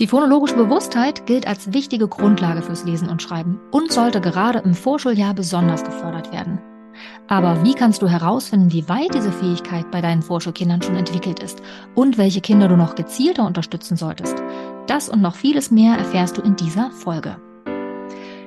Die phonologische Bewusstheit gilt als wichtige Grundlage fürs Lesen und Schreiben und sollte gerade im Vorschuljahr besonders gefördert werden. Aber wie kannst du herausfinden, wie weit diese Fähigkeit bei deinen Vorschulkindern schon entwickelt ist und welche Kinder du noch gezielter unterstützen solltest? Das und noch vieles mehr erfährst du in dieser Folge.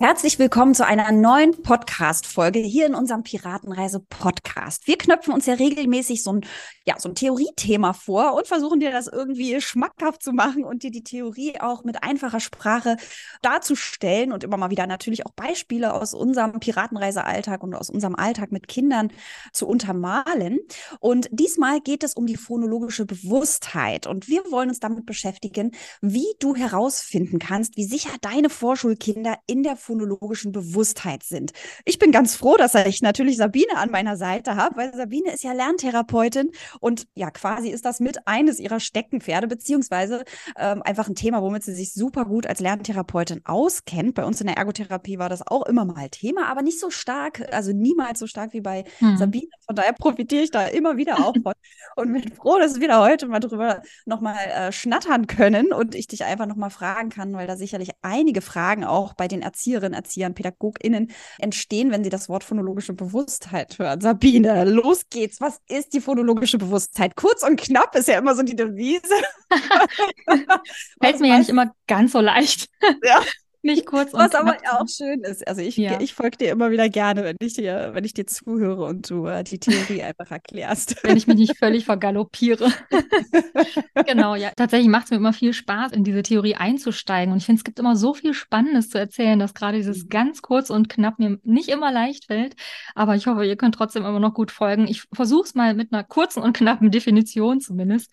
Herzlich willkommen zu einer neuen Podcast-Folge hier in unserem Piratenreise-Podcast. Wir knöpfen uns ja regelmäßig so ein, ja, so ein Theoriethema vor und versuchen dir das irgendwie schmackhaft zu machen und dir die Theorie auch mit einfacher Sprache darzustellen und immer mal wieder natürlich auch Beispiele aus unserem Piratenreise-Alltag und aus unserem Alltag mit Kindern zu untermalen. Und diesmal geht es um die phonologische Bewusstheit und wir wollen uns damit beschäftigen, wie du herausfinden kannst, wie sicher deine Vorschulkinder in der phonologischen Bewusstheit sind. Ich bin ganz froh, dass ich natürlich Sabine an meiner Seite habe, weil Sabine ist ja Lerntherapeutin und ja, quasi ist das mit eines ihrer Steckenpferde, beziehungsweise ähm, einfach ein Thema, womit sie sich super gut als Lerntherapeutin auskennt. Bei uns in der Ergotherapie war das auch immer mal Thema, aber nicht so stark, also niemals so stark wie bei hm. Sabine. Von daher profitiere ich da immer wieder auch von und bin froh, dass wir da heute mal drüber nochmal äh, schnattern können und ich dich einfach nochmal fragen kann, weil da sicherlich einige Fragen auch bei den Erziehern Erzieherinnen, Erziehern, PädagogInnen entstehen, wenn sie das Wort phonologische Bewusstheit hören. Sabine, los geht's. Was ist die phonologische Bewusstheit? Kurz und knapp ist ja immer so die Devise. Fällt mir ja nicht immer ganz so leicht. Ja. Nicht kurz und Was aber auch schön ist. Also ich, ja. ich folge dir immer wieder gerne, wenn ich dir, wenn ich dir zuhöre und du äh, die Theorie einfach erklärst. Wenn ich mich nicht völlig vergaloppiere. genau, ja. Tatsächlich macht es mir immer viel Spaß, in diese Theorie einzusteigen. Und ich finde, es gibt immer so viel Spannendes zu erzählen, dass gerade dieses mhm. ganz kurz und knapp mir nicht immer leicht fällt. Aber ich hoffe, ihr könnt trotzdem immer noch gut folgen. Ich versuche es mal mit einer kurzen und knappen Definition zumindest.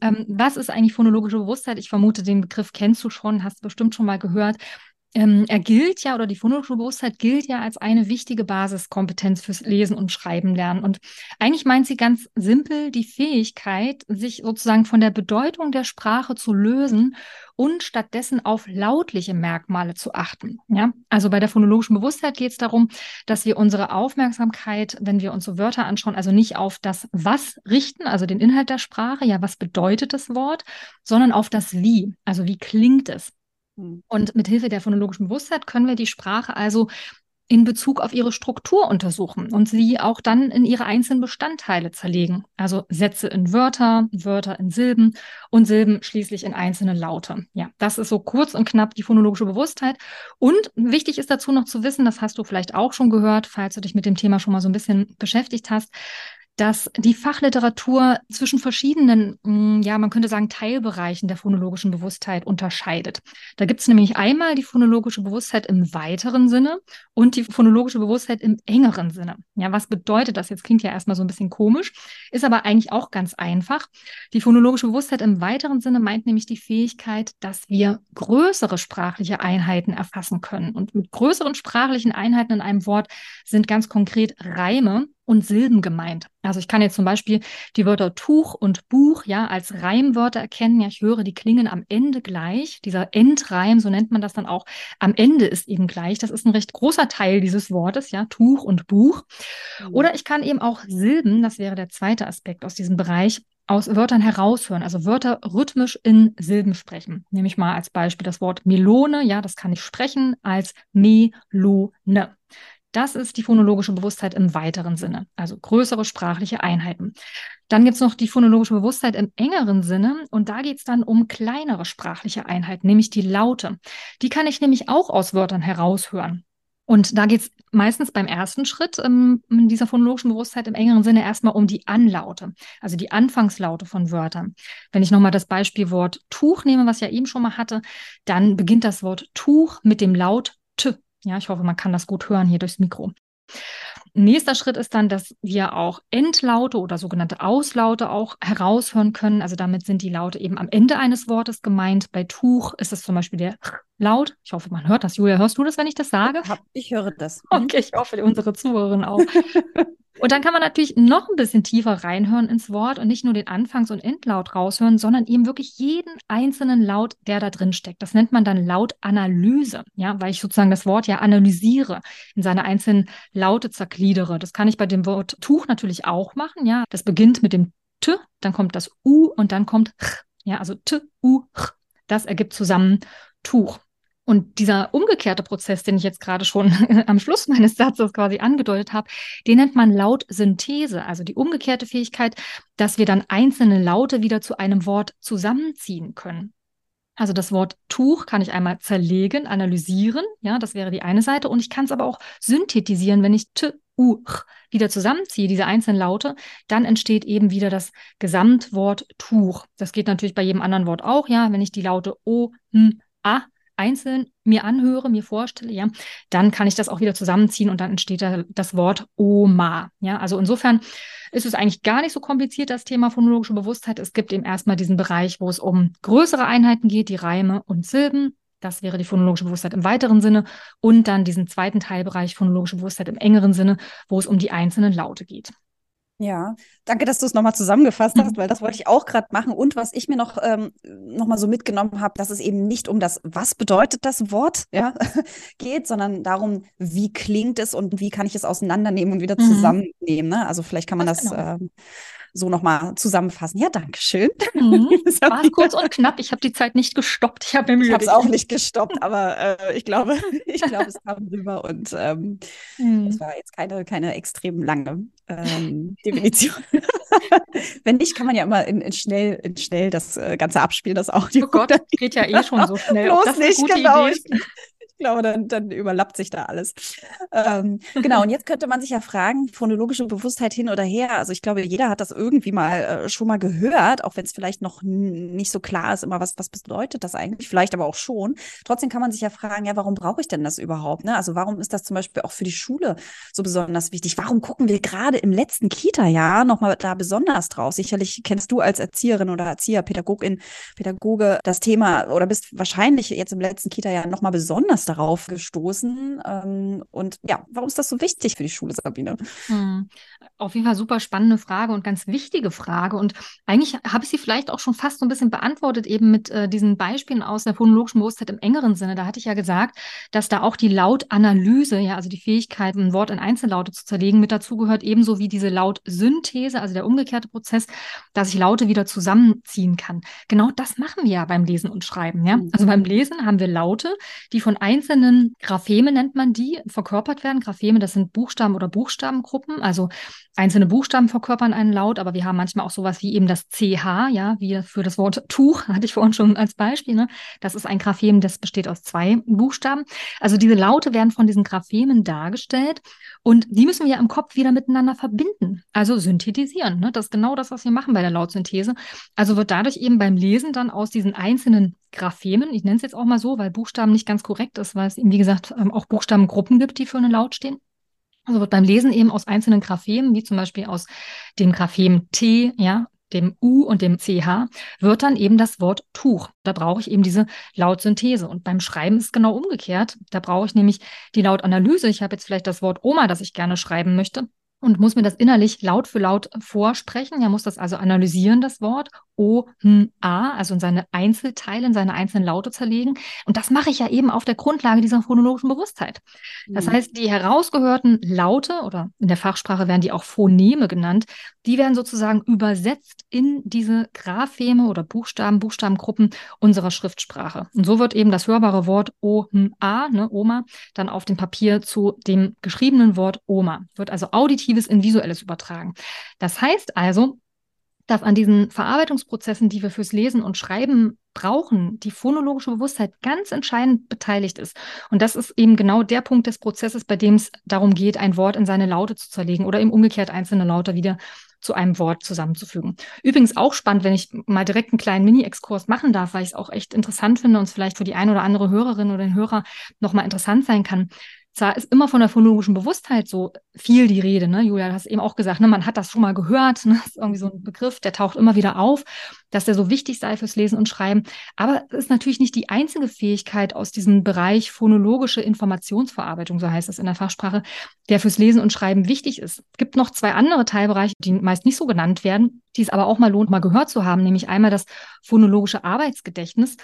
Ähm, was ist eigentlich phonologische Bewusstheit? Ich vermute, den Begriff kennst du schon, hast bestimmt schon mal gehört ähm, er gilt ja, oder die phonologische Bewusstheit gilt ja als eine wichtige Basiskompetenz fürs Lesen und Schreiben lernen. Und eigentlich meint sie ganz simpel die Fähigkeit, sich sozusagen von der Bedeutung der Sprache zu lösen und stattdessen auf lautliche Merkmale zu achten. Ja, also bei der phonologischen Bewusstheit geht es darum, dass wir unsere Aufmerksamkeit, wenn wir uns so Wörter anschauen, also nicht auf das Was richten, also den Inhalt der Sprache, ja, was bedeutet das Wort, sondern auf das Wie, also wie klingt es. Hm. Und mit Hilfe der phonologischen Bewusstheit können wir die Sprache also in Bezug auf ihre Struktur untersuchen und sie auch dann in ihre einzelnen Bestandteile zerlegen. Also Sätze in Wörter, Wörter in Silben und Silben schließlich in einzelne Laute. Ja, das ist so kurz und knapp die phonologische Bewusstheit. Und wichtig ist dazu noch zu wissen, das hast du vielleicht auch schon gehört, falls du dich mit dem Thema schon mal so ein bisschen beschäftigt hast, dass die Fachliteratur zwischen verschiedenen, mm, ja, man könnte sagen, Teilbereichen der phonologischen Bewusstheit unterscheidet. Da gibt es nämlich einmal die phonologische Bewusstheit im weiteren Sinne und die phonologische Bewusstheit im engeren Sinne. Ja, was bedeutet das? Jetzt klingt ja erstmal so ein bisschen komisch, ist aber eigentlich auch ganz einfach. Die phonologische Bewusstheit im weiteren Sinne meint nämlich die Fähigkeit, dass wir größere sprachliche Einheiten erfassen können. Und mit größeren sprachlichen Einheiten in einem Wort sind ganz konkret Reime und Silben gemeint. Also ich kann jetzt zum Beispiel die Wörter Tuch und Buch ja als Reimwörter erkennen. Ja, ich höre, die klingen am Ende gleich. Dieser Endreim, so nennt man das dann auch, am Ende ist eben gleich. Das ist ein recht großer Teil dieses Wortes, ja, Tuch und Buch. Mhm. Oder ich kann eben auch Silben, das wäre der zweite Aspekt aus diesem Bereich, aus Wörtern heraushören, also Wörter rhythmisch in Silben sprechen. Nehme ich mal als Beispiel das Wort Melone, ja, das kann ich sprechen als Melone. Das ist die phonologische Bewusstheit im weiteren Sinne, also größere sprachliche Einheiten. Dann gibt es noch die phonologische Bewusstheit im engeren Sinne und da geht es dann um kleinere sprachliche Einheiten, nämlich die Laute. Die kann ich nämlich auch aus Wörtern heraushören. Und da geht es meistens beim ersten Schritt ähm, in dieser phonologischen Bewusstheit im engeren Sinne erstmal um die Anlaute, also die Anfangslaute von Wörtern. Wenn ich nochmal das Beispielwort Tuch nehme, was ich ja eben schon mal hatte, dann beginnt das Wort Tuch mit dem Laut T Ja, ich hoffe, man kann das gut hören hier durchs Mikro. Nächster Schritt ist dann, dass wir auch Endlaute oder sogenannte Auslaute auch heraushören können. Also damit sind die Laute eben am Ende eines Wortes gemeint. Bei Tuch ist es zum Beispiel der Laut. Ich hoffe, man hört das. Julia, hörst du das, wenn ich das sage? Ich höre das. Okay, ich hoffe, unsere Zuhörerin auch. Und dann kann man natürlich noch ein bisschen tiefer reinhören ins Wort und nicht nur den Anfangs- und Endlaut raushören, sondern eben wirklich jeden einzelnen Laut, der da drin steckt. Das nennt man dann Lautanalyse, ja, weil ich sozusagen das Wort ja analysiere, in seine einzelnen Laute zergliedere. Das kann ich bei dem Wort Tuch natürlich auch machen, ja. Das beginnt mit dem T, dann kommt das U und dann kommt Ch, ja, also T, U, Ch. Das ergibt zusammen Tuch. Und dieser umgekehrte Prozess, den ich jetzt gerade schon am Schluss meines Satzes quasi angedeutet habe, den nennt man Lautsynthese, also die umgekehrte Fähigkeit, dass wir dann einzelne Laute wieder zu einem Wort zusammenziehen können. Also das Wort Tuch kann ich einmal zerlegen, analysieren, ja, das wäre die eine Seite. Und ich kann es aber auch synthetisieren, wenn ich T, U, Ch wieder zusammenziehe, diese einzelnen Laute, dann entsteht eben wieder das Gesamtwort Tuch. Das geht natürlich bei jedem anderen Wort auch, ja, wenn ich die Laute O, M, A einzeln mir anhöre, mir vorstelle, ja, dann kann ich das auch wieder zusammenziehen und dann entsteht da das Wort Oma. Ja, also insofern ist es eigentlich gar nicht so kompliziert, das Thema phonologische Bewusstheit. Es gibt eben erstmal diesen Bereich, wo es um größere Einheiten geht, die Reime und Silben. Das wäre die phonologische Bewusstheit im weiteren Sinne. Und dann diesen zweiten Teilbereich phonologische Bewusstheit im engeren Sinne, wo es um die einzelnen Laute geht. Ja, danke, dass du es nochmal zusammengefasst hast, weil das wollte ich auch gerade machen. Und was ich mir noch, ähm, noch mal so mitgenommen habe, dass es eben nicht um das, was bedeutet das Wort, ja, geht, sondern darum, wie klingt es und wie kann ich es auseinandernehmen und wieder mhm. zusammennehmen. Ne? Also vielleicht kann man das, das genau. ähm, so nochmal zusammenfassen. Ja, danke schön. Mhm. War kurz und knapp. Ich habe die Zeit nicht gestoppt. Ich habe mir Ich habe es auch nicht gestoppt, aber äh, ich glaube, ich glaube, es kam rüber und ähm, mhm. es war jetzt keine, keine extrem lange ähm, Definition. Wenn nicht, kann man ja immer in, in schnell, in schnell das äh, Ganze abspielen, das Audio. Oh Gott, geht ja eh schon so schnell. Bloß nicht, genau. Idee glaube, dann, dann überlappt sich da alles. Ähm, genau, und jetzt könnte man sich ja fragen, phonologische Bewusstheit hin oder her. Also ich glaube, jeder hat das irgendwie mal äh, schon mal gehört, auch wenn es vielleicht noch nicht so klar ist, immer was, was bedeutet das eigentlich, vielleicht aber auch schon. Trotzdem kann man sich ja fragen, ja, warum brauche ich denn das überhaupt? Ne? Also warum ist das zum Beispiel auch für die Schule so besonders wichtig? Warum gucken wir gerade im letzten Kita-Jahr nochmal da besonders drauf? Sicherlich kennst du als Erzieherin oder Erzieher, Pädagogin, Pädagoge das Thema oder bist wahrscheinlich jetzt im letzten Kita-Jahr nochmal besonders darauf gestoßen. Ähm, und ja, warum ist das so wichtig für die Schule, Sabine? Hm. Auf jeden Fall super spannende Frage und ganz wichtige Frage. Und eigentlich habe ich sie vielleicht auch schon fast so ein bisschen beantwortet, eben mit äh, diesen Beispielen aus der phonologischen Bewusstheit im engeren Sinne. Da hatte ich ja gesagt, dass da auch die Lautanalyse, ja, also die Fähigkeit, ein Wort in Einzellaute zu zerlegen, mit dazugehört, ebenso wie diese Lautsynthese, also der umgekehrte Prozess, dass ich Laute wieder zusammenziehen kann. Genau das machen wir ja beim Lesen und Schreiben. Ja? Mhm. Also beim Lesen haben wir Laute, die von einzelnen Grapheme nennt man die, verkörpert werden. Grapheme, das sind Buchstaben oder Buchstabengruppen. Also einzelne Buchstaben verkörpern einen Laut, aber wir haben manchmal auch sowas wie eben das CH, ja, wie für das Wort Tuch, hatte ich vorhin schon als Beispiel. Ne? Das ist ein Graphem, das besteht aus zwei Buchstaben. Also diese Laute werden von diesen Graphemen dargestellt und die müssen wir im Kopf wieder miteinander verbinden, also synthetisieren. Ne? Das ist genau das, was wir machen bei der Lautsynthese. Also wird dadurch eben beim Lesen dann aus diesen einzelnen Graphemen, ich nenne es jetzt auch mal so, weil Buchstaben nicht ganz korrekt ist, weil es eben, wie gesagt, ähm, auch Buchstabengruppen gibt, die für einen Laut stehen. Also wird beim Lesen eben aus einzelnen Graphemen, wie zum Beispiel aus dem Graphem T, ja, dem U und dem CH, wird dann eben das Wort Tuch. Da brauche ich eben diese Lautsynthese. Und beim Schreiben ist es genau umgekehrt. Da brauche ich nämlich die Lautanalyse. Ich habe jetzt vielleicht das Wort Oma, das ich gerne schreiben möchte und muss mir das innerlich laut für laut vorsprechen. Er muss das also analysieren, das Wort. O, H, A, also in seine Einzelteile, in seine einzelnen Laute zerlegen. Und das mache ich ja eben auf der Grundlage dieser phonologischen Bewusstheit. Das mhm. heißt, die herausgehörten Laute oder in der Fachsprache werden die auch Phoneme genannt, die werden sozusagen übersetzt in diese Grapheme oder Buchstaben, Buchstabengruppen unserer Schriftsprache. Und so wird eben das hörbare Wort O, H, A, ne, Oma, dann auf dem Papier zu dem geschriebenen Wort Oma. Wird also Auditives in Visuelles übertragen. Das heißt also, dass an diesen Verarbeitungsprozessen, die wir fürs Lesen und Schreiben brauchen, die phonologische Bewusstheit ganz entscheidend beteiligt ist. Und das ist eben genau der Punkt des Prozesses, bei dem es darum geht, ein Wort in seine Laute zu zerlegen oder eben umgekehrt einzelne Laute wieder zu einem Wort zusammenzufügen. Übrigens auch spannend, wenn ich mal direkt einen kleinen Mini-Exkurs machen darf, weil ich es auch echt interessant finde und es vielleicht für die ein oder andere Hörerin oder den Hörer nochmal interessant sein kann zwar ist immer von der phonologischen Bewusstheit so viel die Rede, ne? Julia, du hast eben auch gesagt, ne, man hat das schon mal gehört, ne? Das ist irgendwie so ein Begriff, der taucht immer wieder auf, dass der so wichtig sei fürs Lesen und Schreiben. Aber es ist natürlich nicht die einzige Fähigkeit aus diesem Bereich phonologische Informationsverarbeitung, so heißt es in der Fachsprache, der fürs Lesen und Schreiben wichtig ist. Es gibt noch zwei andere Teilbereiche, die meist nicht so genannt werden, die es aber auch mal lohnt, mal gehört zu haben, nämlich einmal das phonologische Arbeitsgedächtnis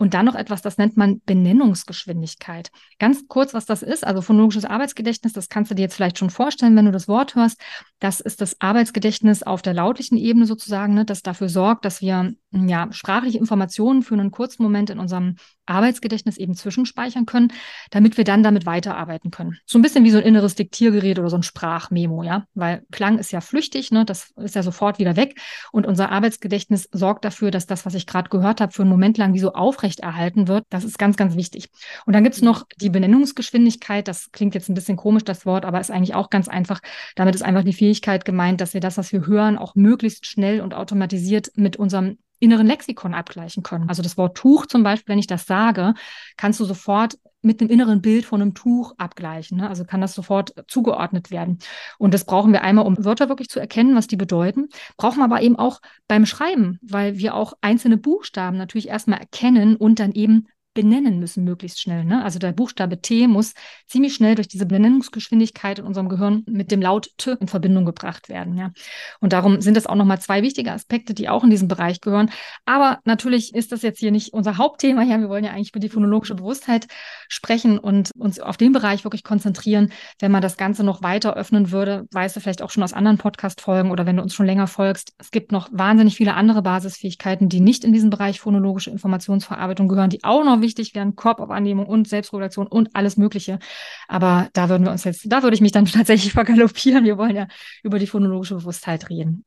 und dann noch etwas, das nennt man Benennungsgeschwindigkeit. Ganz kurz, was das ist. Also phonologisches Arbeitsgedächtnis, das kannst du dir jetzt vielleicht schon vorstellen, wenn du das Wort hörst. Das ist das Arbeitsgedächtnis auf der lautlichen Ebene sozusagen, ne, das dafür sorgt, dass wir ja, sprachliche Informationen für einen kurzen Moment in unserem Arbeitsgedächtnis eben zwischenspeichern können, damit wir dann damit weiterarbeiten können. So ein bisschen wie so ein inneres Diktiergerät oder so ein Sprachmemo, ja, weil Klang ist ja flüchtig, ne, das ist ja sofort wieder weg und unser Arbeitsgedächtnis sorgt dafür, dass das, was ich gerade gehört habe, für einen Moment lang wie so aufrechterhalten wird. Das ist ganz, ganz wichtig. Und dann gibt's noch die Benennungsgeschwindigkeit. Das klingt jetzt ein bisschen komisch, das Wort, aber ist eigentlich auch ganz einfach. Damit ist einfach die Fähigkeit gemeint, dass wir das, was wir hören, auch möglichst schnell und automatisiert mit unserem inneren Lexikon abgleichen können. Also das Wort Tuch zum Beispiel, wenn ich das sage, kannst du sofort mit dem inneren Bild von einem Tuch abgleichen. Ne? Also kann das sofort zugeordnet werden. Und das brauchen wir einmal, um Wörter wirklich zu erkennen, was die bedeuten. Brauchen wir aber eben auch beim Schreiben, weil wir auch einzelne Buchstaben natürlich erstmal erkennen und dann eben benennen müssen, möglichst schnell. Ne? Also der Buchstabe T muss ziemlich schnell durch diese Benennungsgeschwindigkeit in unserem Gehirn mit dem Laut T in Verbindung gebracht werden. Ja? Und darum sind das auch nochmal zwei wichtige Aspekte, die auch in diesem Bereich gehören. Aber natürlich ist das jetzt hier nicht unser Hauptthema. Ja, wir wollen ja eigentlich über die phonologische Bewusstheit sprechen und uns auf den Bereich wirklich konzentrieren. Wenn man das Ganze noch weiter öffnen würde, weißt du vielleicht auch schon aus anderen Podcast-Folgen oder wenn du uns schon länger folgst, es gibt noch wahnsinnig viele andere Basisfähigkeiten, die nicht in diesen Bereich phonologische Informationsverarbeitung gehören, die auch noch wichtig wären, Korbaufannehmung und Selbstregulation und alles Mögliche. Aber da würden wir uns jetzt, da würde ich mich dann tatsächlich vergaloppieren. Wir wollen ja über die phonologische Bewusstheit reden.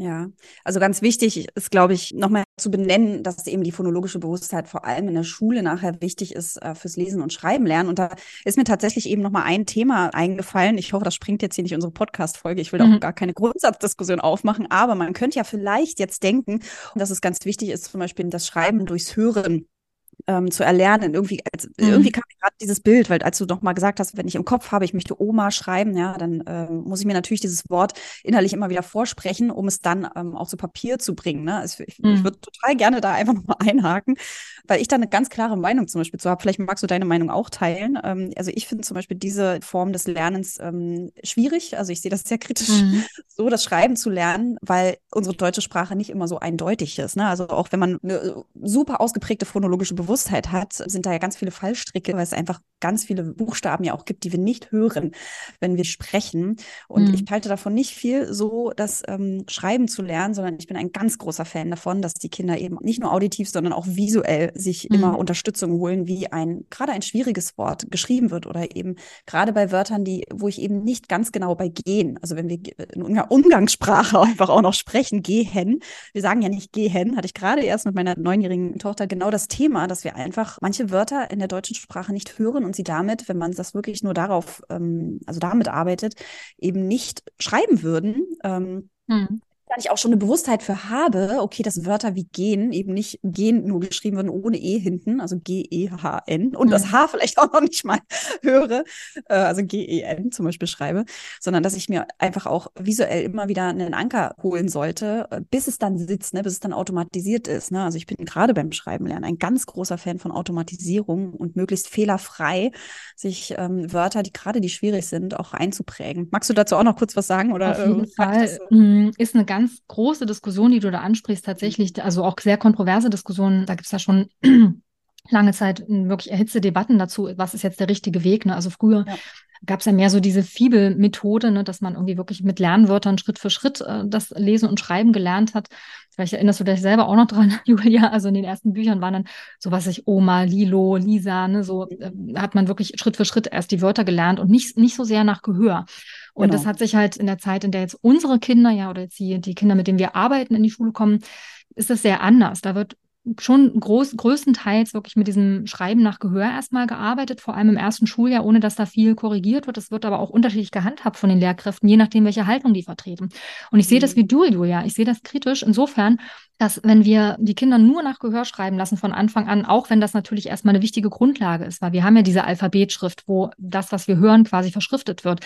Ja, also ganz wichtig ist, glaube ich, nochmal zu benennen, dass eben die phonologische Bewusstheit vor allem in der Schule nachher wichtig ist äh, fürs Lesen und Schreiben lernen. Und da ist mir tatsächlich eben nochmal ein Thema eingefallen. Ich hoffe, das springt jetzt hier nicht unsere Podcast-Folge. Ich will mhm. auch gar keine Grundsatzdiskussion aufmachen, aber man könnte ja vielleicht jetzt denken, dass es ganz wichtig ist, zum Beispiel das Schreiben durchs Hören ähm, zu erlernen. Irgendwie, als, mhm. irgendwie kam mir gerade dieses Bild, weil als du doch mal gesagt hast, wenn ich im Kopf habe, ich möchte Oma schreiben, ja, dann ähm, muss ich mir natürlich dieses Wort innerlich immer wieder vorsprechen, um es dann ähm, auch zu Papier zu bringen. Ne? Also ich, mhm. ich würde total gerne da einfach nochmal einhaken, weil ich da eine ganz klare Meinung zum Beispiel zu habe. Vielleicht magst du deine Meinung auch teilen. Ähm, also ich finde zum Beispiel diese Form des Lernens ähm, schwierig. Also ich sehe das sehr kritisch, mhm. so das Schreiben zu lernen, weil unsere deutsche Sprache nicht immer so eindeutig ist. Ne? Also auch wenn man eine super ausgeprägte phonologische Bewusstheit Bewusstheit hat, sind da ja ganz viele Fallstricke, weil es einfach ganz viele Buchstaben ja auch gibt, die wir nicht hören, wenn wir sprechen. Und mhm. ich halte davon nicht viel so, das ähm, Schreiben zu lernen, sondern ich bin ein ganz großer Fan davon, dass die Kinder eben nicht nur auditiv, sondern auch visuell sich mhm. immer Unterstützung holen, wie ein gerade ein schwieriges Wort geschrieben wird oder eben gerade bei Wörtern, die, wo ich eben nicht ganz genau bei gehen, also wenn wir in Umgangssprache einfach auch noch sprechen, gehen. Wir sagen ja nicht gehen, hatte ich gerade erst mit meiner neunjährigen Tochter genau das Thema, dass wir einfach manche Wörter in der deutschen Sprache nicht hören und sie damit, wenn man das wirklich nur darauf, ähm, also damit arbeitet, eben nicht schreiben würden. Ähm, hm da ich auch schon eine Bewusstheit für habe, okay, dass Wörter wie gehen eben nicht gehen nur geschrieben werden ohne E hinten, also G-E-H-N und mhm. das H vielleicht auch noch nicht mal höre, äh, also G-E-N zum Beispiel schreibe, sondern dass ich mir einfach auch visuell immer wieder einen Anker holen sollte, äh, bis es dann sitzt, ne, bis es dann automatisiert ist. Ne? Also ich bin gerade beim Schreiben lernen ein ganz großer Fan von Automatisierung und möglichst fehlerfrei sich ähm, Wörter, die gerade die schwierig sind, auch einzuprägen. Magst du dazu auch noch kurz was sagen? Oder, Auf jeden äh, Fall. Mhm, ist eine ganz ganz große Diskussion, die du da ansprichst, tatsächlich, also auch sehr kontroverse Diskussionen. Da gibt es ja schon lange Zeit wirklich erhitzte Debatten dazu, was ist jetzt der richtige Weg. Ne? Also früher ja. gab es ja mehr so diese Fibel-Methode, ne, dass man irgendwie wirklich mit Lernwörtern Schritt für Schritt äh, das Lesen und Schreiben gelernt hat. Vielleicht erinnerst du dich selber auch noch dran, Julia. Also in den ersten Büchern waren dann so was ich Oma, Lilo, Lisa, ne, so äh, hat man wirklich Schritt für Schritt erst die Wörter gelernt und nicht, nicht so sehr nach Gehör. Und genau. das hat sich halt in der Zeit, in der jetzt unsere Kinder, ja, oder jetzt die, die Kinder, mit denen wir arbeiten, in die Schule kommen, ist das sehr anders. Da wird schon groß, größtenteils wirklich mit diesem Schreiben nach Gehör erstmal gearbeitet, vor allem im ersten Schuljahr, ohne dass da viel korrigiert wird. Es wird aber auch unterschiedlich gehandhabt von den Lehrkräften, je nachdem, welche Haltung die vertreten. Und ich sehe das mhm. wie du, Julia. Ich sehe das kritisch insofern, dass wenn wir die Kinder nur nach Gehör schreiben lassen von Anfang an, auch wenn das natürlich erstmal eine wichtige Grundlage ist, weil wir haben ja diese Alphabetschrift, wo das, was wir hören, quasi verschriftet wird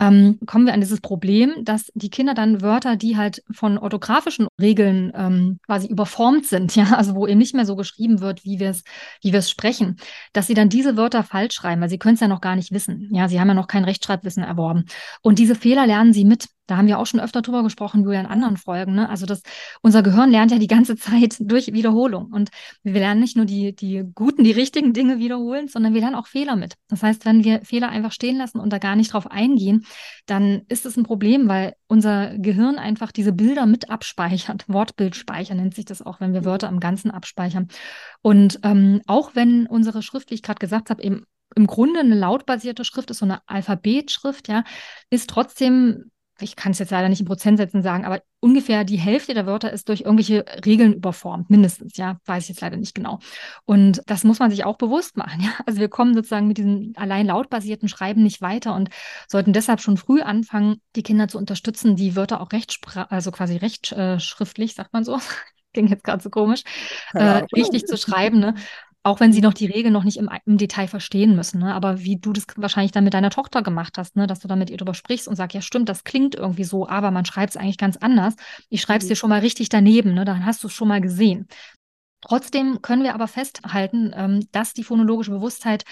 ähm, kommen wir an dieses Problem, dass die Kinder dann Wörter, die halt von orthografischen Regeln ähm, quasi überformt sind, ja, also wo eben nicht mehr so geschrieben wird, wie wir es, wie wir es sprechen, dass sie dann diese Wörter falsch schreiben, weil sie können es ja noch gar nicht wissen. Ja, sie haben ja noch kein Rechtschreibwissen erworben. Und diese Fehler lernen sie mit. Da haben wir auch schon öfter drüber gesprochen, Julia, in anderen Folgen. Ne? Also das, unser Gehirn lernt ja die ganze Zeit durch Wiederholung. Und wir lernen nicht nur die, die guten, die richtigen Dinge wiederholen, sondern wir lernen auch Fehler mit. Das heißt, wenn wir Fehler einfach stehen lassen und da gar nicht drauf eingehen, dann ist es ein Problem, weil unser Gehirn einfach diese Bilder mit abspeichert. Wortbildspeicher nennt sich das auch, wenn wir Wörter im Ganzen abspeichern. Und ähm, auch wenn unsere Schrift, wie ich gerade gesagt habe, eben im Grunde eine lautbasierte Schrift ist, so eine Alphabetschrift, ja, ist trotzdem ich kann es jetzt leider nicht in Prozentsätzen sagen, aber ungefähr die Hälfte der Wörter ist durch irgendwelche Regeln überformt, mindestens, ja, weiß ich jetzt leider nicht genau. Und das muss man sich auch bewusst machen, ja. Also wir kommen sozusagen mit diesem allein lautbasierten Schreiben nicht weiter und sollten deshalb schon früh anfangen, die Kinder zu unterstützen, die Wörter auch rechtspra also quasi rechtschriftlich, sagt man so, ging jetzt gerade so komisch, äh, richtig zu schreiben, ne? Auch wenn sie noch die Regeln noch nicht im, im Detail verstehen müssen. Ne? Aber wie du das wahrscheinlich dann mit deiner Tochter gemacht hast, ne? dass du dann mit ihr drüber sprichst und sagst, ja stimmt, das klingt irgendwie so, aber man schreibt es eigentlich ganz anders. Ich schreibe es mhm. dir schon mal richtig daneben, ne? dann hast du es schon mal gesehen. Trotzdem können wir aber festhalten, ähm, dass die phonologische Bewusstheit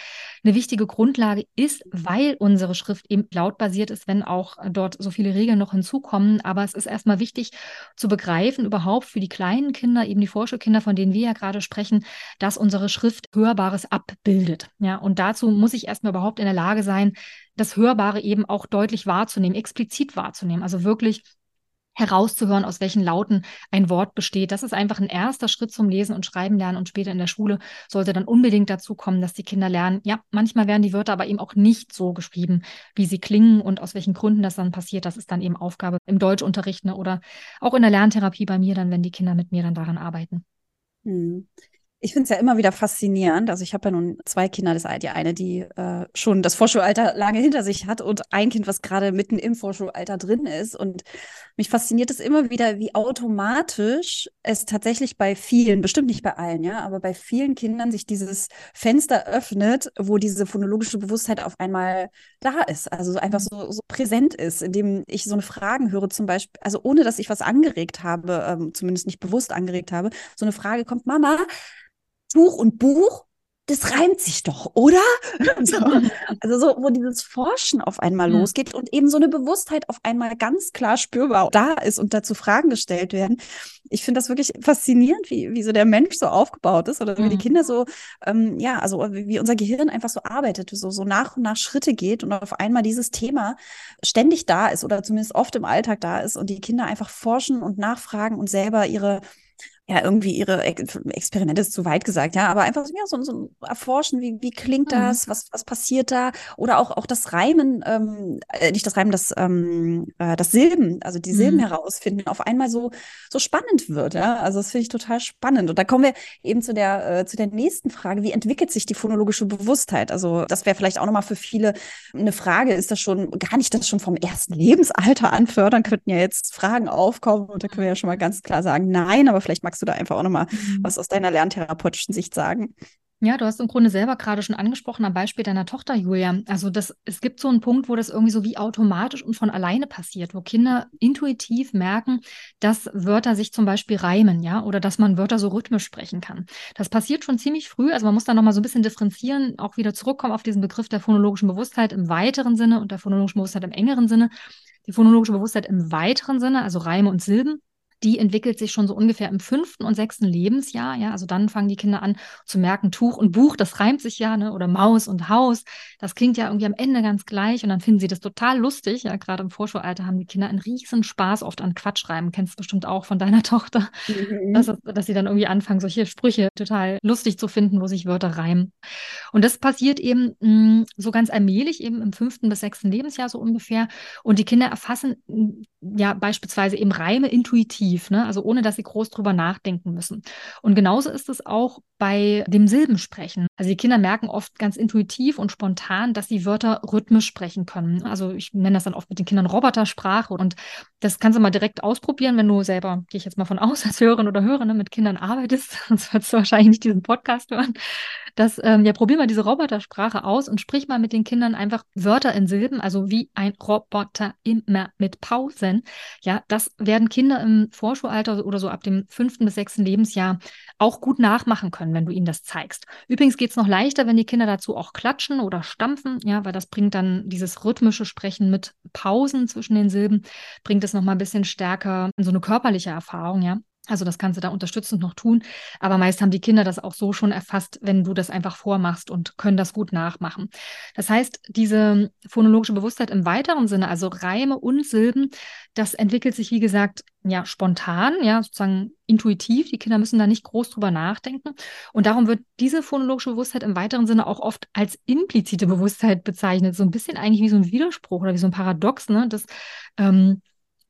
eine wichtige Grundlage ist, weil unsere Schrift eben lautbasiert ist, wenn auch dort so viele Regeln noch hinzukommen. Aber es ist erstmal wichtig zu begreifen, überhaupt für die kleinen Kinder, eben die Vorschulkinder, von denen wir ja gerade sprechen, dass unsere Schrift Hörbares abbildet. Ja, und dazu muss ich erstmal überhaupt in der Lage sein, das Hörbare eben auch deutlich wahrzunehmen, explizit wahrzunehmen. Also wirklich herauszuhören, aus welchen Lauten ein Wort besteht. Das ist einfach ein erster Schritt zum Lesen und Schreiben lernen und später in der Schule sollte dann unbedingt dazu kommen, dass die Kinder lernen, ja, manchmal werden die Wörter aber eben auch nicht so geschrieben, wie sie klingen und aus welchen Gründen das dann passiert. Das ist dann eben Aufgabe im Deutschunterricht ne, oder auch in der Lerntherapie bei mir dann, wenn die Kinder mit mir dann daran arbeiten. Hm. Ich finde es ja immer wieder faszinierend. Also ich habe ja nun zwei Kinder. Das die eine, die äh, schon das Vorschulalter lange hinter sich hat und ein Kind, was gerade mitten im Vorschulalter drin ist. Und mich fasziniert es immer wieder, wie automatisch es tatsächlich bei vielen, bestimmt nicht bei allen, ja, aber bei vielen Kindern sich dieses Fenster öffnet, wo diese phonologische Bewusstheit auf einmal da ist. Also einfach so, so präsent ist, indem ich so eine Fragen höre, zum Beispiel, also ohne dass ich was angeregt habe, ähm, zumindest nicht bewusst angeregt habe, so eine Frage kommt, Mama, Tuch und Buch, das reimt sich doch, oder? so. Also so, wo dieses Forschen auf einmal ja. losgeht und eben so eine Bewusstheit auf einmal ganz klar spürbar da ist und dazu Fragen gestellt werden. Ich finde das wirklich faszinierend, wie, wie so der Mensch so aufgebaut ist oder wie die mhm. Kinder so, ähm, ja, also wie, wie unser Gehirn einfach so arbeitet, so, so nach und nach Schritte geht und auf einmal dieses Thema ständig da ist oder zumindest oft im Alltag da ist und die Kinder einfach forschen und nachfragen und selber ihre ja, irgendwie ihre Experimente ist zu weit gesagt, ja, aber einfach ja, so, so erforschen, wie, wie klingt mhm. das, mhm. was, was passiert da? Oder auch, auch das Reimen, ähm, äh, nicht das Reimen, das, ähm, äh, das Silben, also die Silben mhm. herausfinden, auf einmal so, so spannend wird, ja. Also das finde ich total spannend. Und da kommen wir eben zu der, äh, zu der nächsten Frage, wie entwickelt sich die phonologische Bewusstheit? Also das wäre vielleicht auch nochmal für viele eine Frage, ist das schon, gar nicht das schon vom ersten Lebensalter anfördern, könnten ja jetzt Fragen aufkommen und da können wir ja schon mal ganz klar sagen, nein, aber vielleicht magst magst du da einfach auch nochmal mhm. was aus deiner lerntherapeutischen Sicht sagen? Ja, du hast im Grunde selber gerade schon angesprochen am Beispiel deiner Tochter, Julia. Also das, es gibt so einen Punkt, wo das irgendwie so wie automatisch und von alleine passiert, wo Kinder intuitiv merken, dass Wörter sich zum Beispiel reimen, ja, oder dass man Wörter so rhythmisch sprechen kann. Das passiert schon ziemlich früh. Also man muss da nochmal so ein bisschen differenzieren, auch wieder zurückkommen auf diesen Begriff der phonologischen Bewusstheit im weiteren Sinne und der phonologischen Bewusstheit im engeren Sinne. Die phonologische Bewusstheit im weiteren Sinne, also Reime und Silben, die entwickelt sich schon so ungefähr im fünften und sechsten Lebensjahr. Ja, also dann fangen die Kinder an zu merken, Tuch und Buch, das reimt sich ja, ne? Oder Maus und Haus, das klingt ja irgendwie am Ende ganz gleich und dann finden sie das total lustig. Ja, gerade im Vorschulalter haben die Kinder einen riesen Spaß oft an Quatschreiben. Kennst du bestimmt auch von deiner Tochter, mhm. dass, dass sie dann irgendwie anfangen, solche Sprüche total lustig zu finden, wo sich Wörter reimen. Und das passiert eben mh, mm, so ganz allmählich, eben im fünften bis sechsten Lebensjahr so ungefähr. Und die Kinder erfassen ja beispielsweise eben Reime intuitiv intuitiv, ne? also ohne dass sie groß drüber nachdenken müssen. Und genauso ist es auch bei dem Silbensprechen. Also die Kinder merken oft ganz intuitiv und spontan, dass sie Wörter rhythmisch sprechen können. Also ich nenne das dann oft mit den Kindern Robotersprache und das kannst du mal direkt ausprobieren, wenn du selber, gehe ich jetzt mal von aus, als Hörerin oder Hörer ne, mit Kindern arbeitest, sonst sollst du wahrscheinlich nicht diesen Podcast hören. Das, ähm, ja, probier mal diese Robotersprache aus und sprich mal mit den Kindern einfach Wörter in Silben, also wie ein Roboter immer mit Pausen. Ja, das werden Kinder im Vorschulalter oder so ab dem fünften bis sechsten Lebensjahr auch gut nachmachen können, wenn du ihnen das zeigst. Übrigens geht es noch leichter, wenn die Kinder dazu auch klatschen oder stampfen, ja, weil das bringt dann dieses rhythmische Sprechen mit Pausen zwischen den Silben, bringt es nochmal ein bisschen stärker in so eine körperliche Erfahrung, ja. Also das kannst du da unterstützend noch tun. Aber meist haben die Kinder das auch so schon erfasst, wenn du das einfach vormachst und können das gut nachmachen. Das heißt, diese phonologische Bewusstheit im weiteren Sinne, also Reime und Silben, das entwickelt sich, wie gesagt, ja, spontan, ja, sozusagen intuitiv. Die Kinder müssen da nicht groß drüber nachdenken. Und darum wird diese phonologische Bewusstheit im weiteren Sinne auch oft als implizite Bewusstheit bezeichnet. So ein bisschen eigentlich wie so ein Widerspruch oder wie so ein Paradox, ne? Das, ähm,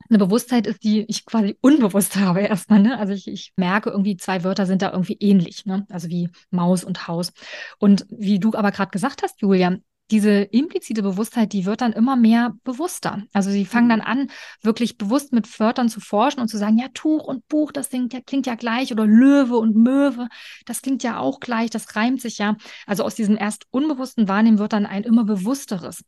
eine Bewusstheit ist, die ich quasi unbewusst habe erstmal. Ne? Also ich, ich merke irgendwie, zwei Wörter sind da irgendwie ähnlich, ne? also wie Maus und Haus. Und wie du aber gerade gesagt hast, Julia, diese implizite Bewusstheit, die wird dann immer mehr bewusster. Also sie fangen dann mhm. an, wirklich bewusst mit Wörtern zu forschen und zu sagen, ja, Tuch und Buch, das klingt ja, klingt ja gleich oder Löwe und Möwe, das klingt ja auch gleich, das reimt sich ja. Also aus diesem erst unbewussten Wahrnehmen wird dann ein immer bewussteres.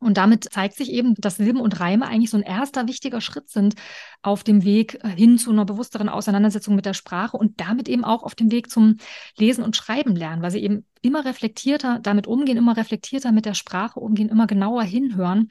Und damit zeigt sich eben, dass Silben und Reime eigentlich so ein erster wichtiger Schritt sind auf dem Weg äh, hin zu einer bewussteren Auseinandersetzung mit der Sprache und damit eben auch auf dem Weg zum Lesen und Schreiben lernen, weil sie eben immer reflektierter damit umgehen, immer reflektierter mit der Sprache umgehen, immer genauer hinhören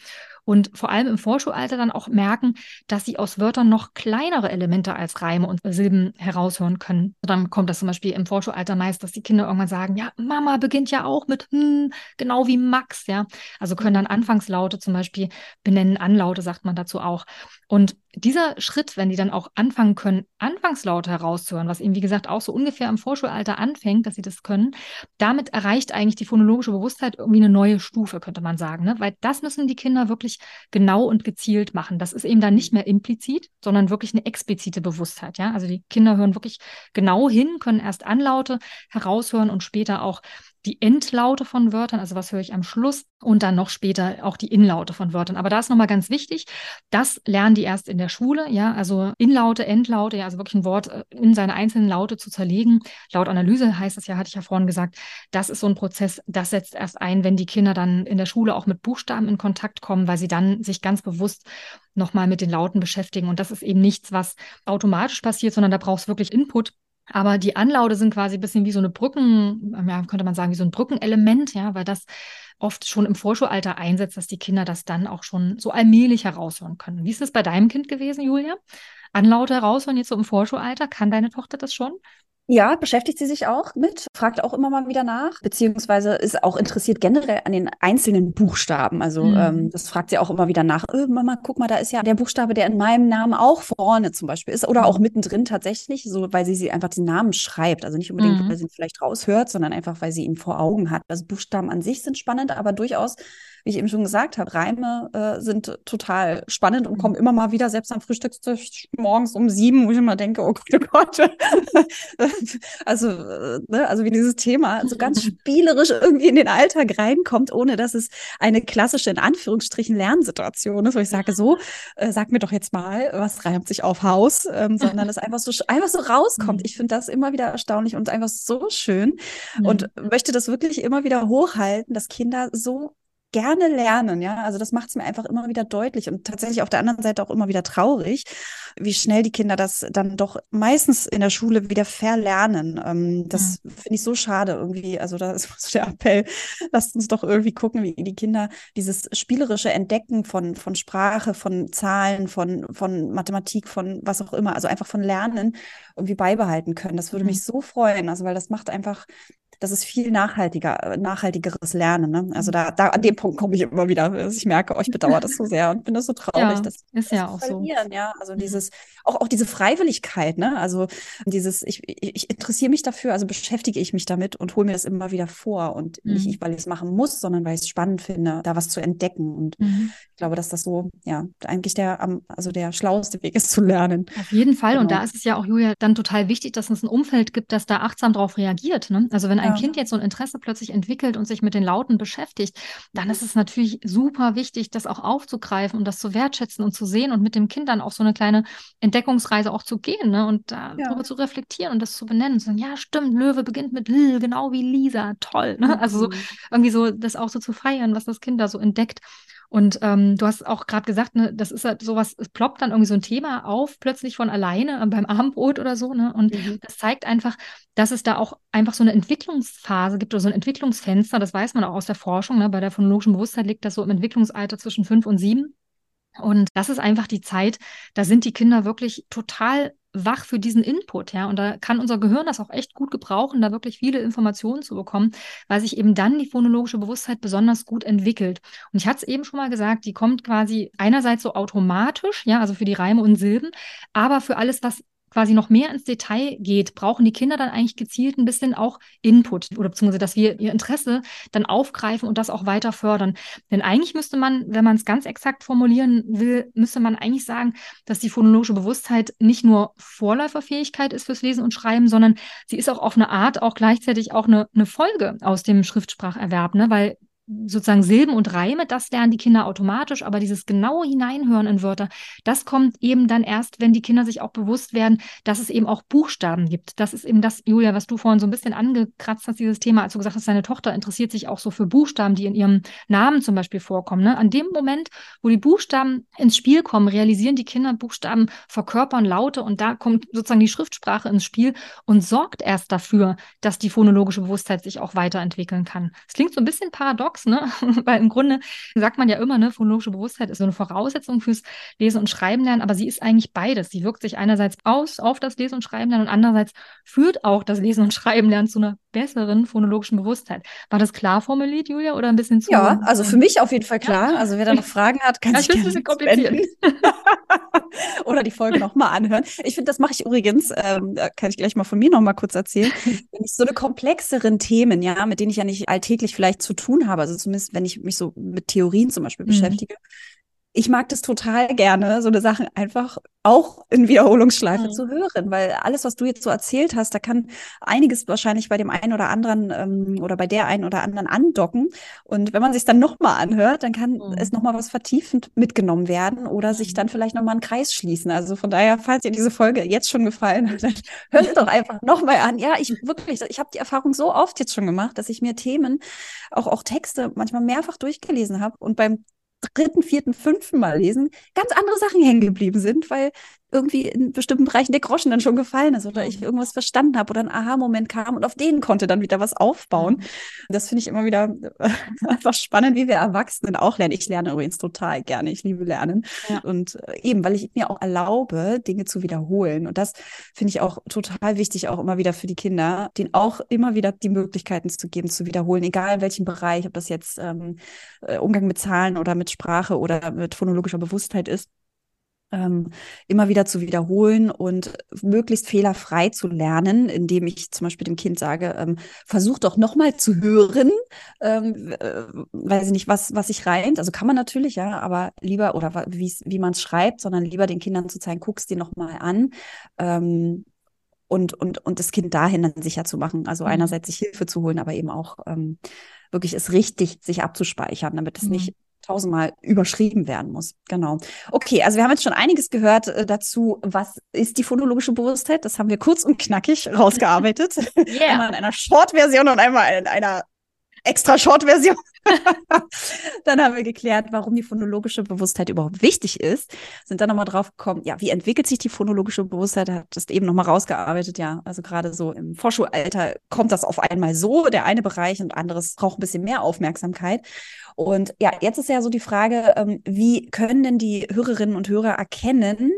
und vor allem im Vorschulalter dann auch merken, dass sie aus Wörtern noch kleinere Elemente als Reime und Silben heraushören können. Dann kommt das zum Beispiel im Vorschulalter meist, dass die Kinder irgendwann sagen, ja, Mama beginnt ja auch mit hm, genau wie Max, ja. Also können dann Anfangslaute zum Beispiel benennen, Anlaute sagt man dazu auch. Und dieser Schritt, wenn die dann auch anfangen können, Anfangslaute herauszuhören, was eben wie gesagt auch so ungefähr im Vorschulalter anfängt, dass sie das können, damit erreicht eigentlich die phonologische Bewusstheit irgendwie eine neue Stufe, könnte man sagen. Ne? Weil das müssen die Kinder wirklich genau und gezielt machen. Das ist eben dann nicht mehr implizit, sondern wirklich eine explizite Bewusstheit. Ja? Also die Kinder hören wirklich genau hin, können erst Anlaute heraushören und später auch die Endlaute von Wörtern, also was höre ich am Schluss und dann noch später auch die Inlaute von Wörtern. Aber da ist nochmal ganz wichtig, das lernen die erst in der Schule, ja, also Inlaute, Endlaute, ja, also wirklich ein Wort äh, in seine einzelnen Laute zu zerlegen. Laut Analyse heißt das ja, hatte ich ja vorhin gesagt, das ist so ein Prozess, das setzt erst ein, wenn die Kinder dann in der Schule auch mit Buchstaben in Kontakt kommen, weil sie dann sich ganz bewusst nochmal mit den Lauten beschäftigen. Und das ist eben nichts, was automatisch passiert, sondern da brauchst du wirklich Input aber die Anlaute sind quasi ein bisschen wie so eine Brücken, ja, könnte man sagen, wie so ein Brückenelement, ja, weil das oft schon im Vorschulalter einsetzt, dass die Kinder das dann auch schon so allmählich heraushören können. Wie ist es bei deinem Kind gewesen, Julia? Anlaute heraushören jetzt so im Vorschulalter? Kann deine Tochter das schon? Ja, beschäftigt sie sich auch mit, fragt auch immer mal wieder nach, beziehungsweise ist auch interessiert generell an den einzelnen Buchstaben. Also mhm. ähm, das fragt sie auch immer wieder nach. Äh, Mama, guck mal, da ist ja der Buchstabe, der in meinem Namen auch vorne zum Beispiel ist oder auch mhm. mittendrin tatsächlich, so weil sie sie einfach den Namen schreibt. Also nicht unbedingt, mhm. weil sie ihn vielleicht raushört, sondern einfach, weil sie ihn vor Augen hat. Also Buchstaben an sich sind spannend, aber durchaus wie ich eben schon gesagt habe, Reime äh, sind total spannend und kommen immer mal wieder, selbst am Frühstückstisch morgens um sieben, wo ich immer denke, oh Gott, oh Gott. also, äh, ne, also wie dieses Thema so ganz spielerisch irgendwie in den Alltag reinkommt, ohne dass es eine klassische, in Anführungsstrichen, Lernsituation ist, wo ich sage, so, äh, sag mir doch jetzt mal, was reimt sich auf Haus, ähm, sondern es einfach so, einfach so rauskommt. Mhm. Ich finde das immer wieder erstaunlich und einfach so schön und möchte das wirklich immer wieder hochhalten, dass Kinder so gerne lernen, ja. Also das macht es mir einfach immer wieder deutlich und tatsächlich auf der anderen Seite auch immer wieder traurig, wie schnell die Kinder das dann doch meistens in der Schule wieder verlernen. Ähm, das ja. finde ich so schade irgendwie. Also da ist der Appell, lasst uns doch irgendwie gucken, wie die Kinder dieses spielerische Entdecken von, von Sprache, von Zahlen, von, von Mathematik, von was auch immer, also einfach von Lernen irgendwie beibehalten können. Das würde mhm. mich so freuen, also weil das macht einfach das ist viel nachhaltiger, nachhaltigeres Lernen. Ne? Also da, da an dem Punkt komme ich immer wieder. Ich merke, euch bedauert das so sehr und bin das so traurig, ja, dass ist ja auch so. Ja, also mhm. dieses auch auch diese Freiwilligkeit, ne? Also dieses ich, ich, interessiere mich dafür, also beschäftige ich mich damit und hole mir das immer wieder vor und mhm. nicht ich, weil ich es machen muss, sondern weil ich es spannend finde, da was zu entdecken und mhm. ich glaube, dass das so ja eigentlich der also der schlauste Weg ist zu lernen. Auf jeden Fall genau. und da ist es ja auch Julia dann total wichtig, dass es ein Umfeld gibt, das da achtsam darauf reagiert. Ne? Also wenn ein ja. Kind jetzt so ein Interesse plötzlich entwickelt und sich mit den Lauten beschäftigt, dann ist es natürlich super wichtig, das auch aufzugreifen und das zu wertschätzen und zu sehen und mit dem Kind dann auf so eine kleine Entdeckungsreise auch zu gehen ne? und darüber zu reflektieren und das zu benennen. Und zu sagen, ja, stimmt, Löwe beginnt mit L, genau wie Lisa, toll. Ne? Mhm. Also so irgendwie so das auch so zu feiern, was das Kind da so entdeckt. Und ähm, du hast auch gerade gesagt, ne, das ist halt sowas, es ploppt dann irgendwie so ein Thema auf, plötzlich von alleine äh, beim Abendbrot oder so, ne? Und mhm. das zeigt einfach, dass es da auch einfach so eine Entwicklungsphase gibt oder so ein Entwicklungsfenster, das weiß man auch aus der Forschung, ne? Bei der phonologischen Bewusstheit liegt das so im Entwicklungsalter zwischen fünf und sieben. Und das ist einfach die Zeit, da sind die Kinder wirklich total wach für diesen Input, ja. Und da kann unser Gehirn das auch echt gut gebrauchen, da wirklich viele Informationen zu bekommen, weil sich eben dann die phonologische Bewusstheit besonders gut entwickelt. Und ich hatte es eben schon mal gesagt, die kommt quasi einerseits so automatisch, ja, also für die Reime und Silben, aber für alles, was quasi noch mehr ins Detail geht, brauchen die Kinder dann eigentlich gezielt ein bisschen auch Input oder beziehungsweise, dass wir ihr Interesse dann aufgreifen und das auch weiter fördern. Denn eigentlich müsste man, wenn man es ganz exakt formulieren will, müsste man eigentlich sagen, dass die phonologische Bewusstheit nicht nur Vorläuferfähigkeit ist fürs Lesen und Schreiben, sondern sie ist auch auf eine Art auch gleichzeitig auch eine, eine Folge aus dem Schriftspracherwerb, ne? weil sozusagen Silben und Reime, das lernen die Kinder automatisch, aber dieses genaue Hineinhören in Wörter, das kommt eben dann erst, wenn die Kinder sich auch bewusst werden, dass es eben auch Buchstaben gibt. Das ist eben das, Julia, was du vorhin so ein bisschen angekratzt hast, dieses Thema, als du gesagt hast, deine Tochter interessiert sich auch so für Buchstaben, die in ihrem Namen zum Beispiel vorkommen. Ne? An dem Moment, wo die Buchstaben ins Spiel kommen, realisieren die Kinder, Buchstaben verkörpern Laute und da kommt sozusagen die Schriftsprache ins Spiel und sorgt erst dafür, dass die phonologische Bewusstheit sich auch weiterentwickeln kann. Es klingt so ein bisschen paradox, ne? Weil im Grunde sagt man ja immer, ne, phonologische Bewusstheit ist so eine Voraussetzung fürs Lesen und Schreiben lernen, aber sie ist eigentlich beides. Sie wirkt sich einerseits aus auf das Lesen und Schreiben lernen und andererseits führt auch das Lesen und Schreiben lernen zu einer besseren phonologischen Bewusstheit. War das klar formuliert, Julia, oder ein bisschen zu? Ja, also für mich auf jeden Fall klar. Also wer da noch Fragen hat, kann ja, sich gerne ein bisschen kompliziert. oder die Folge nochmal anhören. Ich finde, das mache ich übrigens, ähm, kann ich gleich mal von mir nochmal kurz erzählen. Wenn ich so eine komplexeren Themen, ja, mit denen ich ja nicht alltäglich vielleicht zu tun habe, also zumindest wenn ich mich so mit Theorien zum Beispiel mhm. beschäftige, ich mag das total gerne, so eine Sache einfach auch in Wiederholungsschleife mhm. zu hören, weil alles, was du jetzt so erzählt hast, da kann einiges wahrscheinlich bei dem einen oder anderen ähm, oder bei der einen oder anderen andocken. Und wenn man sich dann nochmal anhört, dann kann mhm. es nochmal was vertiefend mitgenommen werden oder mhm. sich dann vielleicht nochmal einen Kreis schließen. Also von daher, falls dir diese Folge jetzt schon gefallen hat, dann hört doch einfach nochmal an. Ja, ich wirklich, ich habe die Erfahrung so oft jetzt schon gemacht, dass ich mir Themen, auch, auch Texte manchmal mehrfach durchgelesen habe und beim dritten, vierten, fünften Mal lesen ganz andere Sachen hängen geblieben sind, weil irgendwie in bestimmten Bereichen der Groschen dann schon gefallen ist oder ich irgendwas verstanden habe oder ein Aha-Moment kam und auf den konnte dann wieder was aufbauen. Das finde ich immer wieder einfach spannend, wie wir Erwachsenen auch lernen. Ich lerne übrigens total gerne. Ich liebe Lernen. Ja. Und äh, eben, weil ich mir auch erlaube, Dinge zu wiederholen. Und das finde ich auch total wichtig, auch immer wieder für die Kinder, denen auch immer wieder die Möglichkeiten zu geben, zu wiederholen, egal in welchem Bereich, ob das jetzt ähm, äh, Umgang mit Zahlen oder mit Sprache oder mit phonologischer Bewusstheit ist ähm, immer wieder zu wiederholen und möglichst fehlerfrei zu lernen, indem ich zum Beispiel dem Kind sage, ähm, versuch doch nochmal zu hören, ähm, äh, weiß ich nicht, was, was sich reimt. Also kann man natürlich, ja, aber lieber, oder wie man es schreibt, sondern lieber den Kindern zu zeigen, guck's dir nochmal an. Ähm, und, und, und das Kind dahin dann sicher zu machen. Also mhm. einerseits sich Hilfe zu holen, aber eben auch ähm, wirklich es richtig sich abzuspeichern, damit es mhm. nicht tausendmal überschrieben werden muss. Genau. Okay, also wir haben jetzt schon einiges gehört äh, dazu, was ist die phonologische Bewusstheit. Das haben wir kurz und knackig rausgearbeitet. Yeah. einmal in einer Short-Version und einmal in einer extra Short-Version. dann haben wir geklärt, warum die phonologische Bewusstheit überhaupt wichtig ist. Sind dann nochmal drauf gekommen, ja, wie entwickelt sich die phonologische Bewusstheit? Hat das eben nochmal rausgearbeitet, ja. Also gerade so im Vorschulalter kommt das auf einmal so, der eine Bereich und anderes braucht ein bisschen mehr Aufmerksamkeit. Und ja, jetzt ist ja so die Frage, ähm, wie können denn die Hörerinnen und Hörer erkennen,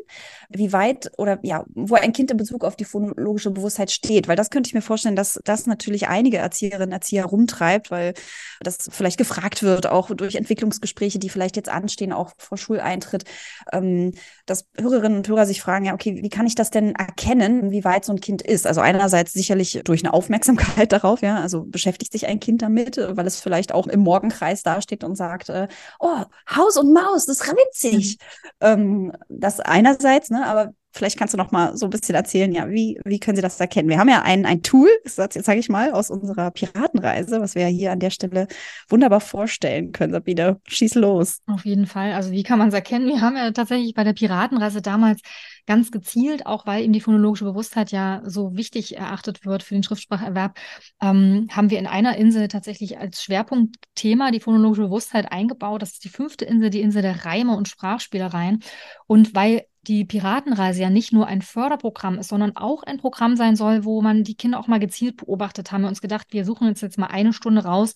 wie weit oder ja, wo ein Kind in Bezug auf die phonologische Bewusstheit steht? Weil das könnte ich mir vorstellen, dass das natürlich einige Erzieherinnen und Erzieher rumtreibt, weil das vielleicht gefragt wird, auch durch Entwicklungsgespräche, die vielleicht jetzt anstehen, auch vor Schuleintritt, ähm, dass Hörerinnen und Hörer sich fragen, ja, okay, wie kann ich das denn erkennen, wie weit so ein Kind ist? Also einerseits sicherlich durch eine Aufmerksamkeit darauf, ja, also beschäftigt sich ein Kind damit, weil es vielleicht auch im Morgenkreis dasteht steht und sagt, äh, oh, Haus und Maus, das ist witzig. Mhm. Ähm, das einerseits, ne, aber vielleicht kannst du noch mal so ein bisschen erzählen, ja, wie, wie können Sie das erkennen? Wir haben ja ein, ein Tool, sage ich mal, aus unserer Piratenreise, was wir hier an der Stelle wunderbar vorstellen können. Sabine, schieß los. Auf jeden Fall. Also wie kann man es erkennen? Wir haben ja tatsächlich bei der Piratenreise damals ganz gezielt, auch weil eben die phonologische Bewusstheit ja so wichtig erachtet wird für den Schriftspracherwerb, ähm, haben wir in einer Insel tatsächlich als Schwerpunktthema die phonologische Bewusstheit eingebaut. Das ist die fünfte Insel, die Insel der Reime und Sprachspielereien. Und weil die Piratenreise ja nicht nur ein Förderprogramm ist, sondern auch ein Programm sein soll, wo man die Kinder auch mal gezielt beobachtet, haben wir uns gedacht, wir suchen uns jetzt mal eine Stunde raus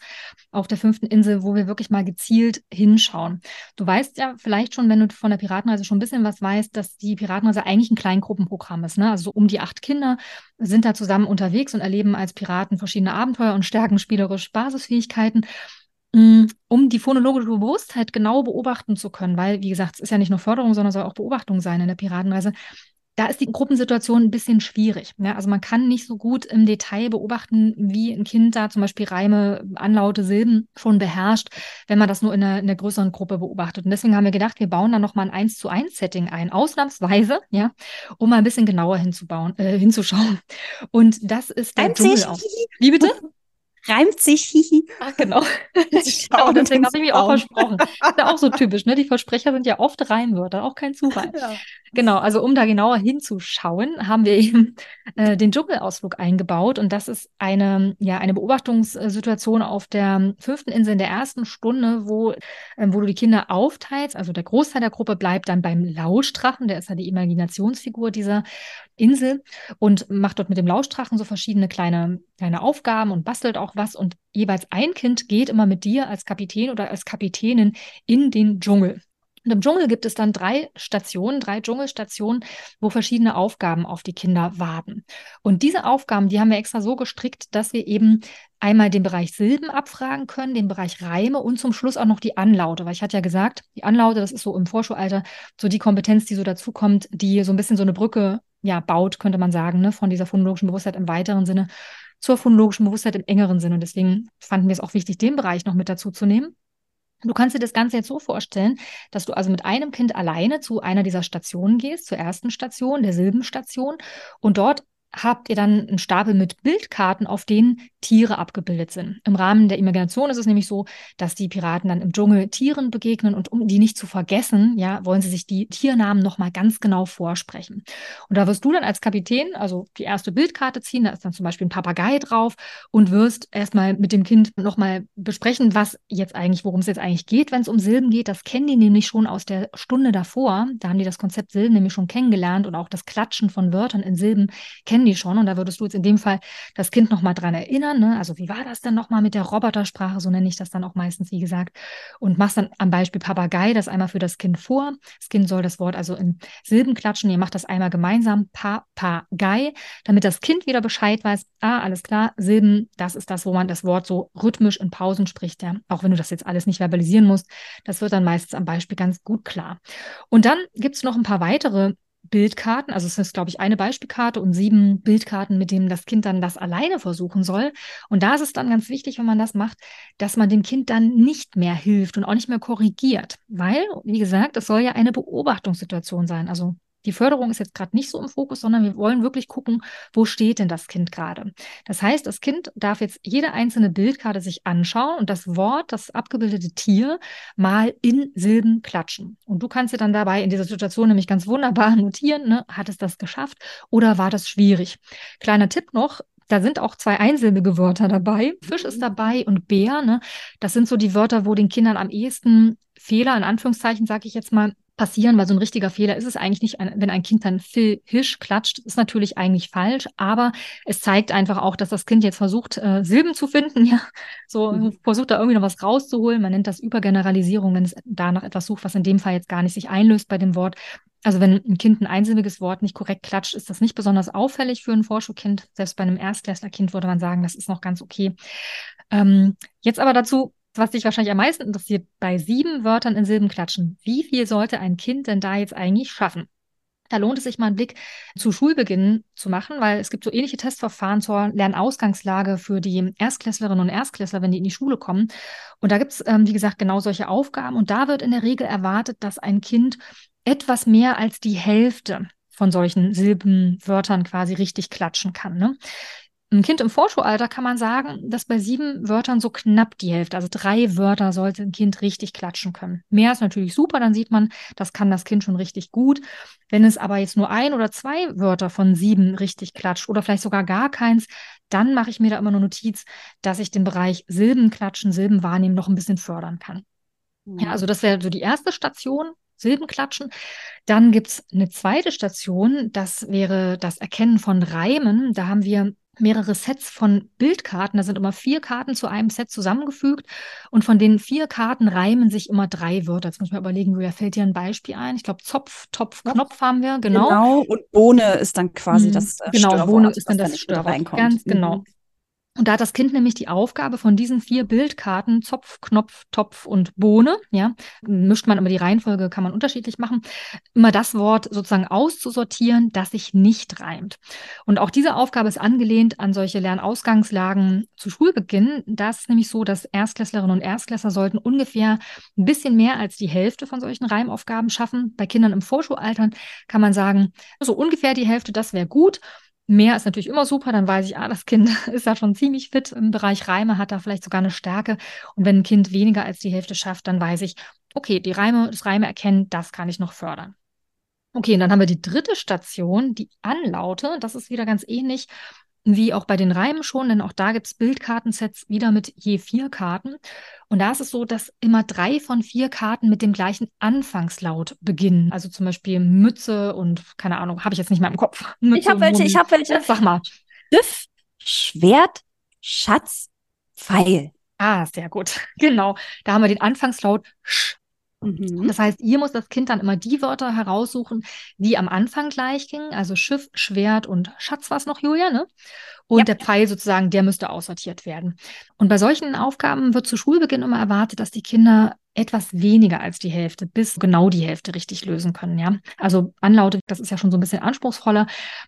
auf der fünften Insel, wo wir wirklich mal gezielt hinschauen. Du weißt ja vielleicht schon, wenn du von der Piratenreise schon ein bisschen was weißt, dass die Piratenreise eigentlich ein Kleingruppenprogramm ist. Ne? Also so um die acht Kinder sind da zusammen unterwegs und erleben als Piraten verschiedene Abenteuer und stärken spielerisch Basisfähigkeiten. Mm, um die phonologische Bewusstheit genau beobachten zu können, weil, wie gesagt, es ist ja nicht nur Förderung, sondern soll auch Beobachtung sein in der Piratenreise. Da ist die Gruppensituation ein bisschen schwierig. Ne? Also man kann nicht so gut im Detail beobachten, wie ein Kind da zum Beispiel Reime, Anlaute, Silben schon beherrscht, wenn man das nur in einer, in einer größeren Gruppe beobachtet. Und deswegen haben wir gedacht, wir bauen da nochmal ein 1 zu 1 Setting ein, ausnahmsweise, ja, um mal ein bisschen genauer hinzubauen, äh, hinzuschauen. Und das ist der Dschungel. Wie bitte? Reimt sich, hihi. Ach, genau. genau deswegen habe ich mich auch versprochen. ist ja auch so typisch, ne? Die Versprecher sind ja oft Reimwörter, auch kein Zufall. Ja. Genau, also um da genauer hinzuschauen, haben wir eben äh, den Dschungelausflug eingebaut und das ist eine, ja, eine Beobachtungssituation auf der fünften Insel in der ersten Stunde, wo, äh, wo du die Kinder aufteilst. Also der Großteil der Gruppe bleibt dann beim Lauschdrachen, der ist ja die Imaginationsfigur dieser Insel und macht dort mit dem Lauschdrachen so verschiedene kleine, kleine Aufgaben und bastelt auch was und jeweils ein Kind geht immer mit dir als Kapitän oder als Kapitänin in den Dschungel. Und im Dschungel gibt es dann drei Stationen, drei Dschungelstationen, wo verschiedene Aufgaben auf die Kinder warten. Und diese Aufgaben, die haben wir extra so gestrickt, dass wir eben einmal den Bereich Silben abfragen können, den Bereich Reime und zum Schluss auch noch die Anlaute. Weil ich hatte ja gesagt, die Anlaute, das ist so im Vorschulalter so die Kompetenz, die so dazukommt, die so ein bisschen so eine Brücke ja, baut, könnte man sagen, ne, von dieser phonologischen Bewusstheit im weiteren Sinne zur phonologischen Bewusstheit im engeren Sinne. Und deswegen fanden wir es auch wichtig, den Bereich noch mit dazu zu nehmen. Du kannst dir das Ganze jetzt so vorstellen, dass du also mit einem Kind alleine zu einer dieser Stationen gehst, zur ersten Station, der Silbenstation, und dort habt ihr dann einen Stapel mit Bildkarten, auf denen Tiere abgebildet sind. Im Rahmen der Imagination ist es nämlich so, dass die Piraten dann im Dschungel Tieren begegnen und um die nicht zu vergessen, ja, wollen sie sich die Tiernamen nochmal ganz genau vorsprechen. Und da wirst du dann als Kapitän, also die erste Bildkarte ziehen, da ist dann zum Beispiel ein Papagei drauf und wirst erstmal mit dem Kind nochmal besprechen, was jetzt eigentlich, worum es jetzt eigentlich geht, wenn es um Silben geht. Das kennen die nämlich schon aus der Stunde davor. Da haben die das Konzept Silben nämlich schon kennengelernt und auch das Klatschen von Wörtern in Silben kennen die schon. Und da würdest du jetzt in dem Fall das Kind nochmal dran erinnern ne? Also wie war das denn nochmal mit der Robotersprache? So nenne ich das dann auch meistens, wie gesagt. Und machst dann am Beispiel Papagei das einmal für das Kind vor. Das Kind soll das Wort also in Silben klatschen. Ihr macht das einmal gemeinsam, Papagei, damit das Kind wieder Bescheid weiß, ah, alles klar, Silben, das ist das, wo man das Wort so rhythmisch in Pausen spricht, ja. Auch wenn du das jetzt alles nicht verbalisieren musst, das wird dann meistens am Beispiel ganz gut klar. Und dann gibt es noch ein paar weitere Bildkarten. Also es ist, glaube ich, eine Beispielkarte und sieben Bildkarten, mit denen das Kind dann das alleine versuchen soll. Und da ist es dann ganz wichtig, wenn man das macht, dass man dem Kind dann nicht mehr hilft und auch nicht mehr korrigiert. Weil, wie gesagt, es soll ja eine Beobachtungssituation sein. Also die Förderung ist jetzt gerade nicht so im Fokus, sondern wir wollen wirklich gucken, wo steht denn das Kind gerade. Das heißt, das Kind darf jetzt jede einzelne Bildkarte sich anschauen und das Wort, das abgebildete Tier, mal in Silben klatschen. Und du kannst dir dann dabei in dieser Situation nämlich ganz wunderbar notieren, ne? hat es das geschafft oder war das schwierig? Kleiner Tipp noch, da sind auch zwei einsilbige Wörter dabei. Fisch ist dabei und Bär. Ne? Das sind so die Wörter, wo den Kindern am ehesten Fehler, in Anführungszeichen, sage ich jetzt mal, passieren, weil so ein richtiger Fehler ist es eigentlich nicht, wenn ein Kind dann Phil Hisch klatscht, ist natürlich eigentlich falsch, aber es zeigt einfach auch, dass das Kind jetzt versucht, äh, Silben zu finden, ja, so mhm. versucht da irgendwie noch was rauszuholen. Man nennt das Übergeneralisierung, wenn es da nach etwas sucht, was in dem Fall jetzt gar nicht sich einlöst bei dem Wort. Also wenn ein Kind ein einsilbiges Wort nicht korrekt klatscht, ist das nicht besonders auffällig für ein Vorschulkind. Selbst bei einem Erstklässlerkind würde man sagen, das ist noch ganz okay. Ähm, jetzt aber dazu, was dich wahrscheinlich am meisten interessiert, bei sieben Wörtern in Silben klatschen. Wie viel sollte ein Kind denn da jetzt eigentlich schaffen? Da lohnt es sich mal einen Blick zu Schulbeginn zu machen, weil es gibt so ähnliche Testverfahren zur Lernausgangslage für die Erstklässlerinnen und Erstklässler, wenn die in die Schule kommen. Und da gibt es, ähm, wie gesagt, genau solche Aufgaben. Und da wird in der Regel erwartet, dass ein Kind etwas mehr als die Hälfte von solchen Silbenwörtern quasi richtig klatschen kann. Ne? Ein Kind im Vorschulalter kann man sagen, dass bei sieben Wörtern so knapp die Hälfte, also drei Wörter sollte ein Kind richtig klatschen können. Mehr ist natürlich super, dann sieht man, das kann das Kind schon richtig gut. Wenn es aber jetzt nur ein oder zwei Wörter von sieben richtig klatscht oder vielleicht sogar gar keins, dann mache ich mir da immer eine Notiz, dass ich den Bereich Silbenklatschen, Silbenwahrnehmen noch ein bisschen fördern kann. Ja, also das wäre so die erste Station, Silbenklatschen. Dann gibt es eine zweite Station, das wäre das Erkennen von Reimen. Da haben wir mehrere Sets von Bildkarten. Da sind immer vier Karten zu einem Set zusammengefügt. Und von den vier Karten reimen sich immer drei Wörter. Jetzt muss ich mal überlegen, wer fällt dir ein Beispiel ein? Ich glaube, Zopf, Topf, Knopf haben wir, genau. Genau, und Bohne ist dann quasi mhm. das äh, Genau, Bohne ist dann das Störwort. Ganz genau. Und da hat das Kind nämlich die Aufgabe von diesen vier Bildkarten, Zopf, Knopf, Topf und Bohne, ja, mischt man immer die Reihenfolge, kann man unterschiedlich machen, immer das Wort sozusagen auszusortieren, das sich nicht reimt. Und auch diese Aufgabe ist angelehnt an solche Lernausgangslagen zu Schulbeginn. Da ist nämlich so, dass Erstklässlerinnen und Erstklässler sollten ungefähr ein bisschen mehr als die Hälfte von solchen Reimaufgaben schaffen. Bei Kindern im Vorschulalter kann man sagen, so ungefähr die Hälfte, das wäre gut. Mehr ist natürlich immer super, dann weiß ich, ah, das Kind ist da schon ziemlich fit im Bereich Reime, hat da vielleicht sogar eine Stärke. Und wenn ein Kind weniger als die Hälfte schafft, dann weiß ich, okay, die Reime, das Reime erkennen, das kann ich noch fördern. Okay, und dann haben wir die dritte Station, die Anlaute. Das ist wieder ganz ähnlich wie auch bei den Reimen schon, denn auch da gibt es Bildkartensets wieder mit je vier Karten. Und da ist es so, dass immer drei von vier Karten mit dem gleichen Anfangslaut beginnen. Also zum Beispiel Mütze und keine Ahnung, habe ich jetzt nicht mehr im Kopf. Mütze, ich habe welche, ich habe welche. Sag mal. Stift, Schwert, Schatz, Pfeil. Ah, sehr gut. Genau. Da haben wir den Anfangslaut Sch. Mhm. Das heißt, ihr muss das Kind dann immer die Wörter heraussuchen, die am Anfang gleich gingen. Also Schiff, Schwert und Schatz war es noch, Julia, ne? Und ja. der Pfeil sozusagen, der müsste aussortiert werden. Und bei solchen Aufgaben wird zu Schulbeginn immer erwartet, dass die Kinder etwas weniger als die Hälfte bis genau die Hälfte richtig lösen können, ja. Also Anlaute, das ist ja schon so ein bisschen anspruchsvoller.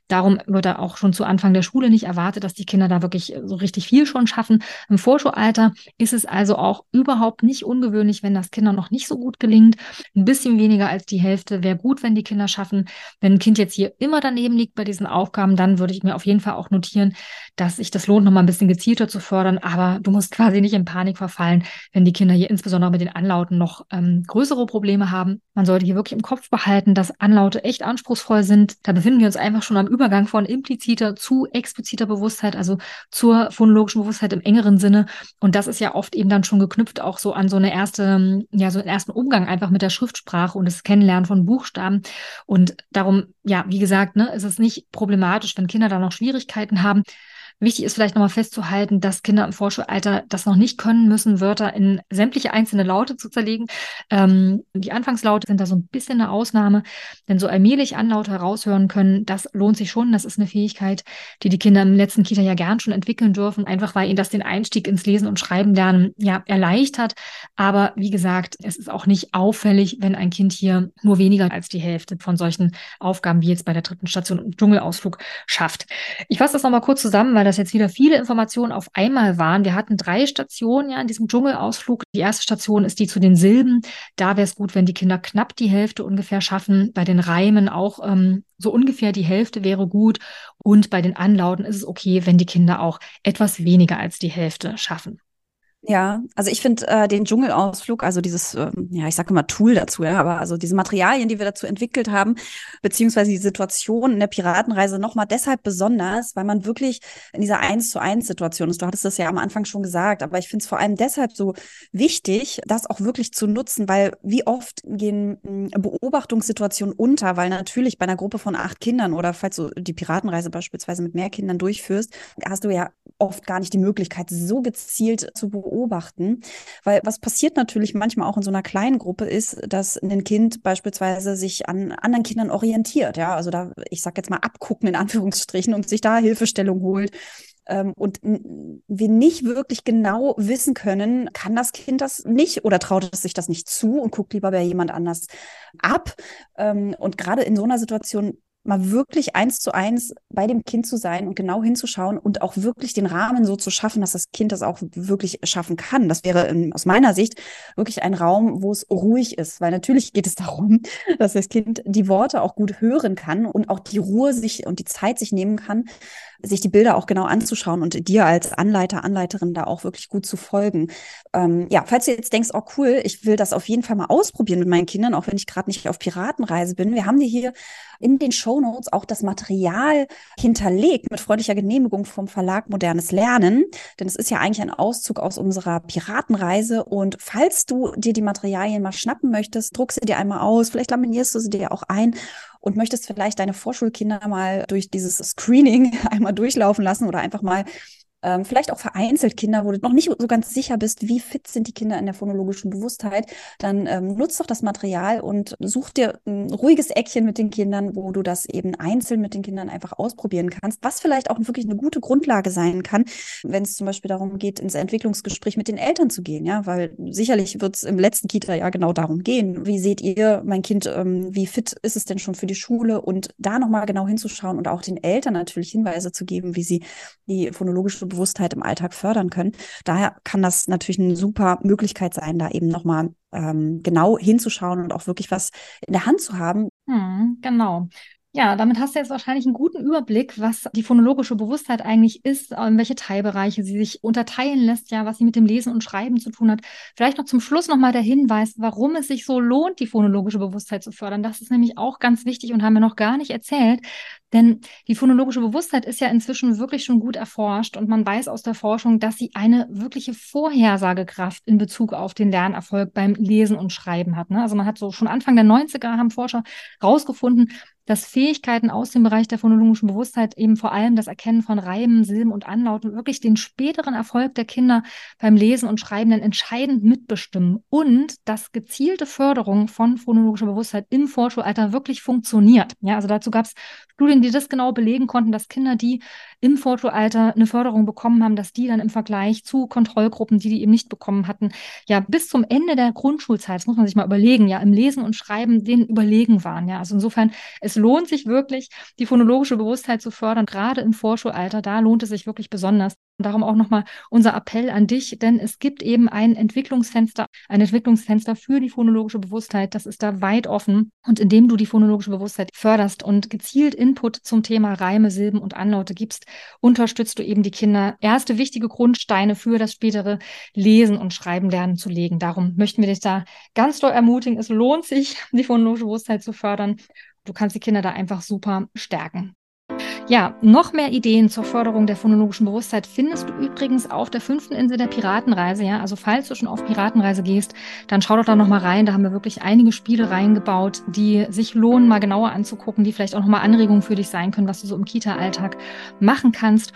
Darum wird da auch schon zu Anfang der Schule nicht erwartet, dass die Kinder da wirklich so richtig viel schon schaffen. Im Vorschulalter ist es also auch überhaupt nicht ungewöhnlich, wenn das Kindern noch nicht so gut gelingt. Ein bisschen weniger als die Hälfte wäre gut, wenn die Kinder schaffen. Wenn ein Kind jetzt hier immer daneben liegt bei diesen Aufgaben, dann würde ich mir auf jeden Fall auch notieren, dass sich das lohnt, noch mal ein bisschen gezielter zu fördern. Aber du musst quasi nicht in Panik verfallen, wenn die Kinder hier insbesondere mit den Anlauten Anlauten noch ähm, größere Probleme haben. Man sollte hier wirklich im Kopf behalten, dass Anlaute echt anspruchsvoll sind. Da befinden wir uns einfach schon am Übergang von impliziter zu expliziter Bewusstheit, also zur phonologischen Bewusstheit im engeren Sinne. Und das ist ja oft eben dann schon geknüpft auch so an so eine erste, ja, so einen ersten Umgang einfach mit der Schriftsprache und das Kennenlernen von Buchstaben. Und darum, ja, wie gesagt, ne, ist es nicht problematisch, wenn Kinder da noch Schwierigkeiten haben. Wichtig ist vielleicht nochmal festzuhalten, dass Kinder im Vorschulalter das noch nicht können müssen, Wörter in sämtliche einzelne Laute zu zerlegen. Ähm, die Anfangslaute sind da so ein bisschen eine Ausnahme, denn so allmählich Anlaute heraushören können, das lohnt sich schon. Das ist eine Fähigkeit, die die Kinder im letzten Kita ja gern schon entwickeln dürfen, einfach weil ihnen das den Einstieg ins Lesen und Schreiben lernen ja erleichtert. Aber wie gesagt, es ist auch nicht auffällig, wenn ein Kind hier nur weniger als die Hälfte von solchen Aufgaben wie jetzt bei der dritten Station im Dschungelausflug schafft. Ich fasse das nochmal kurz zusammen, weil das jetzt wieder viele Informationen auf einmal waren. Wir hatten drei Stationen ja in diesem Dschungelausflug. Die erste Station ist die zu den Silben. Da wäre es gut, wenn die Kinder knapp die Hälfte ungefähr schaffen. Bei den Reimen auch ähm, so ungefähr die Hälfte wäre gut. Und bei den Anlauten ist es okay, wenn die Kinder auch etwas weniger als die Hälfte schaffen. Ja, also ich finde äh, den Dschungelausflug, also dieses, äh, ja, ich sage immer Tool dazu, ja, aber also diese Materialien, die wir dazu entwickelt haben, beziehungsweise die Situation in der Piratenreise nochmal deshalb besonders, weil man wirklich in dieser Eins zu eins Situation ist. Du hattest das ja am Anfang schon gesagt, aber ich finde es vor allem deshalb so wichtig, das auch wirklich zu nutzen, weil wie oft gehen äh, Beobachtungssituationen unter, weil natürlich bei einer Gruppe von acht Kindern oder falls du die Piratenreise beispielsweise mit mehr Kindern durchführst, hast du ja oft gar nicht die Möglichkeit, so gezielt zu beobachten. Weil was passiert natürlich manchmal auch in so einer kleinen Gruppe ist, dass ein Kind beispielsweise sich an anderen Kindern orientiert. Ja, also da, ich sag jetzt mal, abgucken in Anführungsstrichen und sich da Hilfestellung holt ähm, und wir nicht wirklich genau wissen können, kann das Kind das nicht oder traut es sich das nicht zu und guckt lieber bei jemand anders ab. Ähm, und gerade in so einer Situation mal wirklich eins zu eins bei dem Kind zu sein und genau hinzuschauen und auch wirklich den Rahmen so zu schaffen, dass das Kind das auch wirklich schaffen kann. Das wäre in, aus meiner Sicht wirklich ein Raum, wo es ruhig ist, weil natürlich geht es darum, dass das Kind die Worte auch gut hören kann und auch die Ruhe sich und die Zeit sich nehmen kann, sich die Bilder auch genau anzuschauen und dir als Anleiter, Anleiterin da auch wirklich gut zu folgen. Ähm, ja, falls du jetzt denkst, oh cool, ich will das auf jeden Fall mal ausprobieren mit meinen Kindern, auch wenn ich gerade nicht auf Piratenreise bin. Wir haben dir hier in den Show Notes auch das Material hinterlegt mit freundlicher Genehmigung vom Verlag Modernes Lernen. Denn es ist ja eigentlich ein Auszug aus unserer Piratenreise. Und falls du dir die Materialien mal schnappen möchtest, druck sie dir einmal aus. Vielleicht laminierst du sie dir auch ein und möchtest vielleicht deine Vorschulkinder mal durch dieses Screening einmal durchlaufen lassen oder einfach mal ähm, vielleicht auch vereinzelt Kinder, wo du noch nicht so ganz sicher bist, wie fit sind die Kinder in der phonologischen Bewusstheit, dann ähm, nutzt doch das Material und such dir ein ruhiges Eckchen mit den Kindern, wo du das eben einzeln mit den Kindern einfach ausprobieren kannst, was vielleicht auch wirklich eine gute Grundlage sein kann, wenn es zum Beispiel darum geht, ins Entwicklungsgespräch mit den Eltern zu gehen, ja, weil sicherlich wird es im letzten Kita ja genau darum gehen. Wie seht ihr, mein Kind, ähm, wie fit ist es denn schon für die Schule und da nochmal genau hinzuschauen und auch den Eltern natürlich Hinweise zu geben, wie sie die phonologische Bewusstheit im Alltag fördern können. Daher kann das natürlich eine super Möglichkeit sein, da eben nochmal ähm, genau hinzuschauen und auch wirklich was in der Hand zu haben. Hm, genau. Ja, damit hast du jetzt wahrscheinlich einen guten Überblick, was die phonologische Bewusstheit eigentlich ist, in welche Teilbereiche sie sich unterteilen lässt, ja, was sie mit dem Lesen und Schreiben zu tun hat. Vielleicht noch zum Schluss nochmal der Hinweis, warum es sich so lohnt, die phonologische Bewusstheit zu fördern. Das ist nämlich auch ganz wichtig und haben wir noch gar nicht erzählt. Denn die phonologische Bewusstheit ist ja inzwischen wirklich schon gut erforscht und man weiß aus der Forschung, dass sie eine wirkliche Vorhersagekraft in Bezug auf den Lernerfolg beim Lesen und Schreiben hat. Ne? Also man hat so schon Anfang der 90er haben Forscher rausgefunden, dass Fähigkeiten aus dem Bereich der phonologischen Bewusstheit eben vor allem das Erkennen von Reimen, Silben und Anlauten wirklich den späteren Erfolg der Kinder beim Lesen und Schreiben dann entscheidend mitbestimmen und dass gezielte Förderung von phonologischer Bewusstheit im Vorschulalter wirklich funktioniert. Ja, also dazu gab es Studien, die das genau belegen konnten, dass Kinder, die im Fotoalter eine Förderung bekommen haben, dass die dann im Vergleich zu Kontrollgruppen, die die eben nicht bekommen hatten, ja bis zum Ende der Grundschulzeit, das muss man sich mal überlegen, ja im Lesen und Schreiben denen überlegen waren. Ja, also insofern, es lohnt sich wirklich, die phonologische Bewusstheit zu fördern, gerade im Vorschulalter, da lohnt es sich wirklich besonders. Und darum auch nochmal unser Appell an dich, denn es gibt eben ein Entwicklungsfenster, ein Entwicklungsfenster für die phonologische Bewusstheit. Das ist da weit offen. Und indem du die phonologische Bewusstheit förderst und gezielt Input zum Thema Reime, Silben und Anlaute gibst, unterstützt du eben die Kinder, erste wichtige Grundsteine für das spätere Lesen und Schreiben lernen zu legen. Darum möchten wir dich da ganz doll ermutigen. Es lohnt sich, die phonologische Bewusstheit zu fördern. Du kannst die Kinder da einfach super stärken. Ja, noch mehr Ideen zur Förderung der phonologischen Bewusstheit findest du übrigens auf der fünften Insel der Piratenreise. Ja, also falls du schon auf Piratenreise gehst, dann schau doch da noch mal rein. Da haben wir wirklich einige Spiele reingebaut, die sich lohnen, mal genauer anzugucken, die vielleicht auch noch mal Anregungen für dich sein können, was du so im Kita-Alltag machen kannst.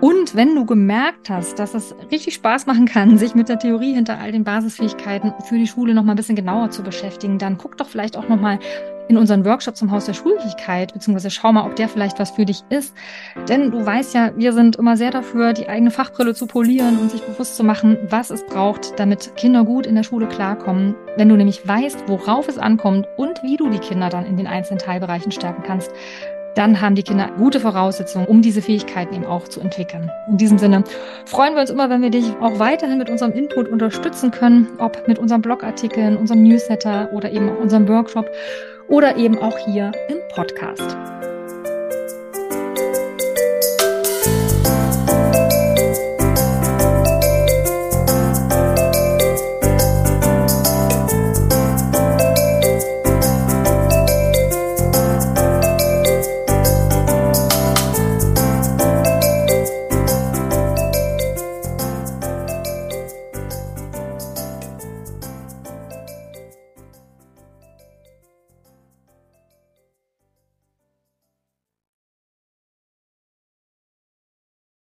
Und wenn du gemerkt hast, dass es richtig Spaß machen kann, sich mit der Theorie hinter all den Basisfähigkeiten für die Schule noch mal ein bisschen genauer zu beschäftigen, dann guck doch vielleicht auch noch mal in unseren Workshop zum Haus der Schulfähigkeit, beziehungsweise schau mal, ob der vielleicht was für dich ist. Denn du weißt ja, wir sind immer sehr dafür, die eigene Fachbrille zu polieren und sich bewusst zu machen, was es braucht, damit Kinder gut in der Schule klarkommen. Wenn du nämlich weißt, worauf es ankommt und wie du die Kinder dann in den einzelnen Teilbereichen stärken kannst, dann haben die Kinder gute Voraussetzungen, um diese Fähigkeiten eben auch zu entwickeln. In diesem Sinne freuen wir uns immer, wenn wir dich auch weiterhin mit unserem Input unterstützen können, ob mit unseren Blogartikeln, unserem Newsletter oder eben unserem Workshop oder eben auch hier im Podcast.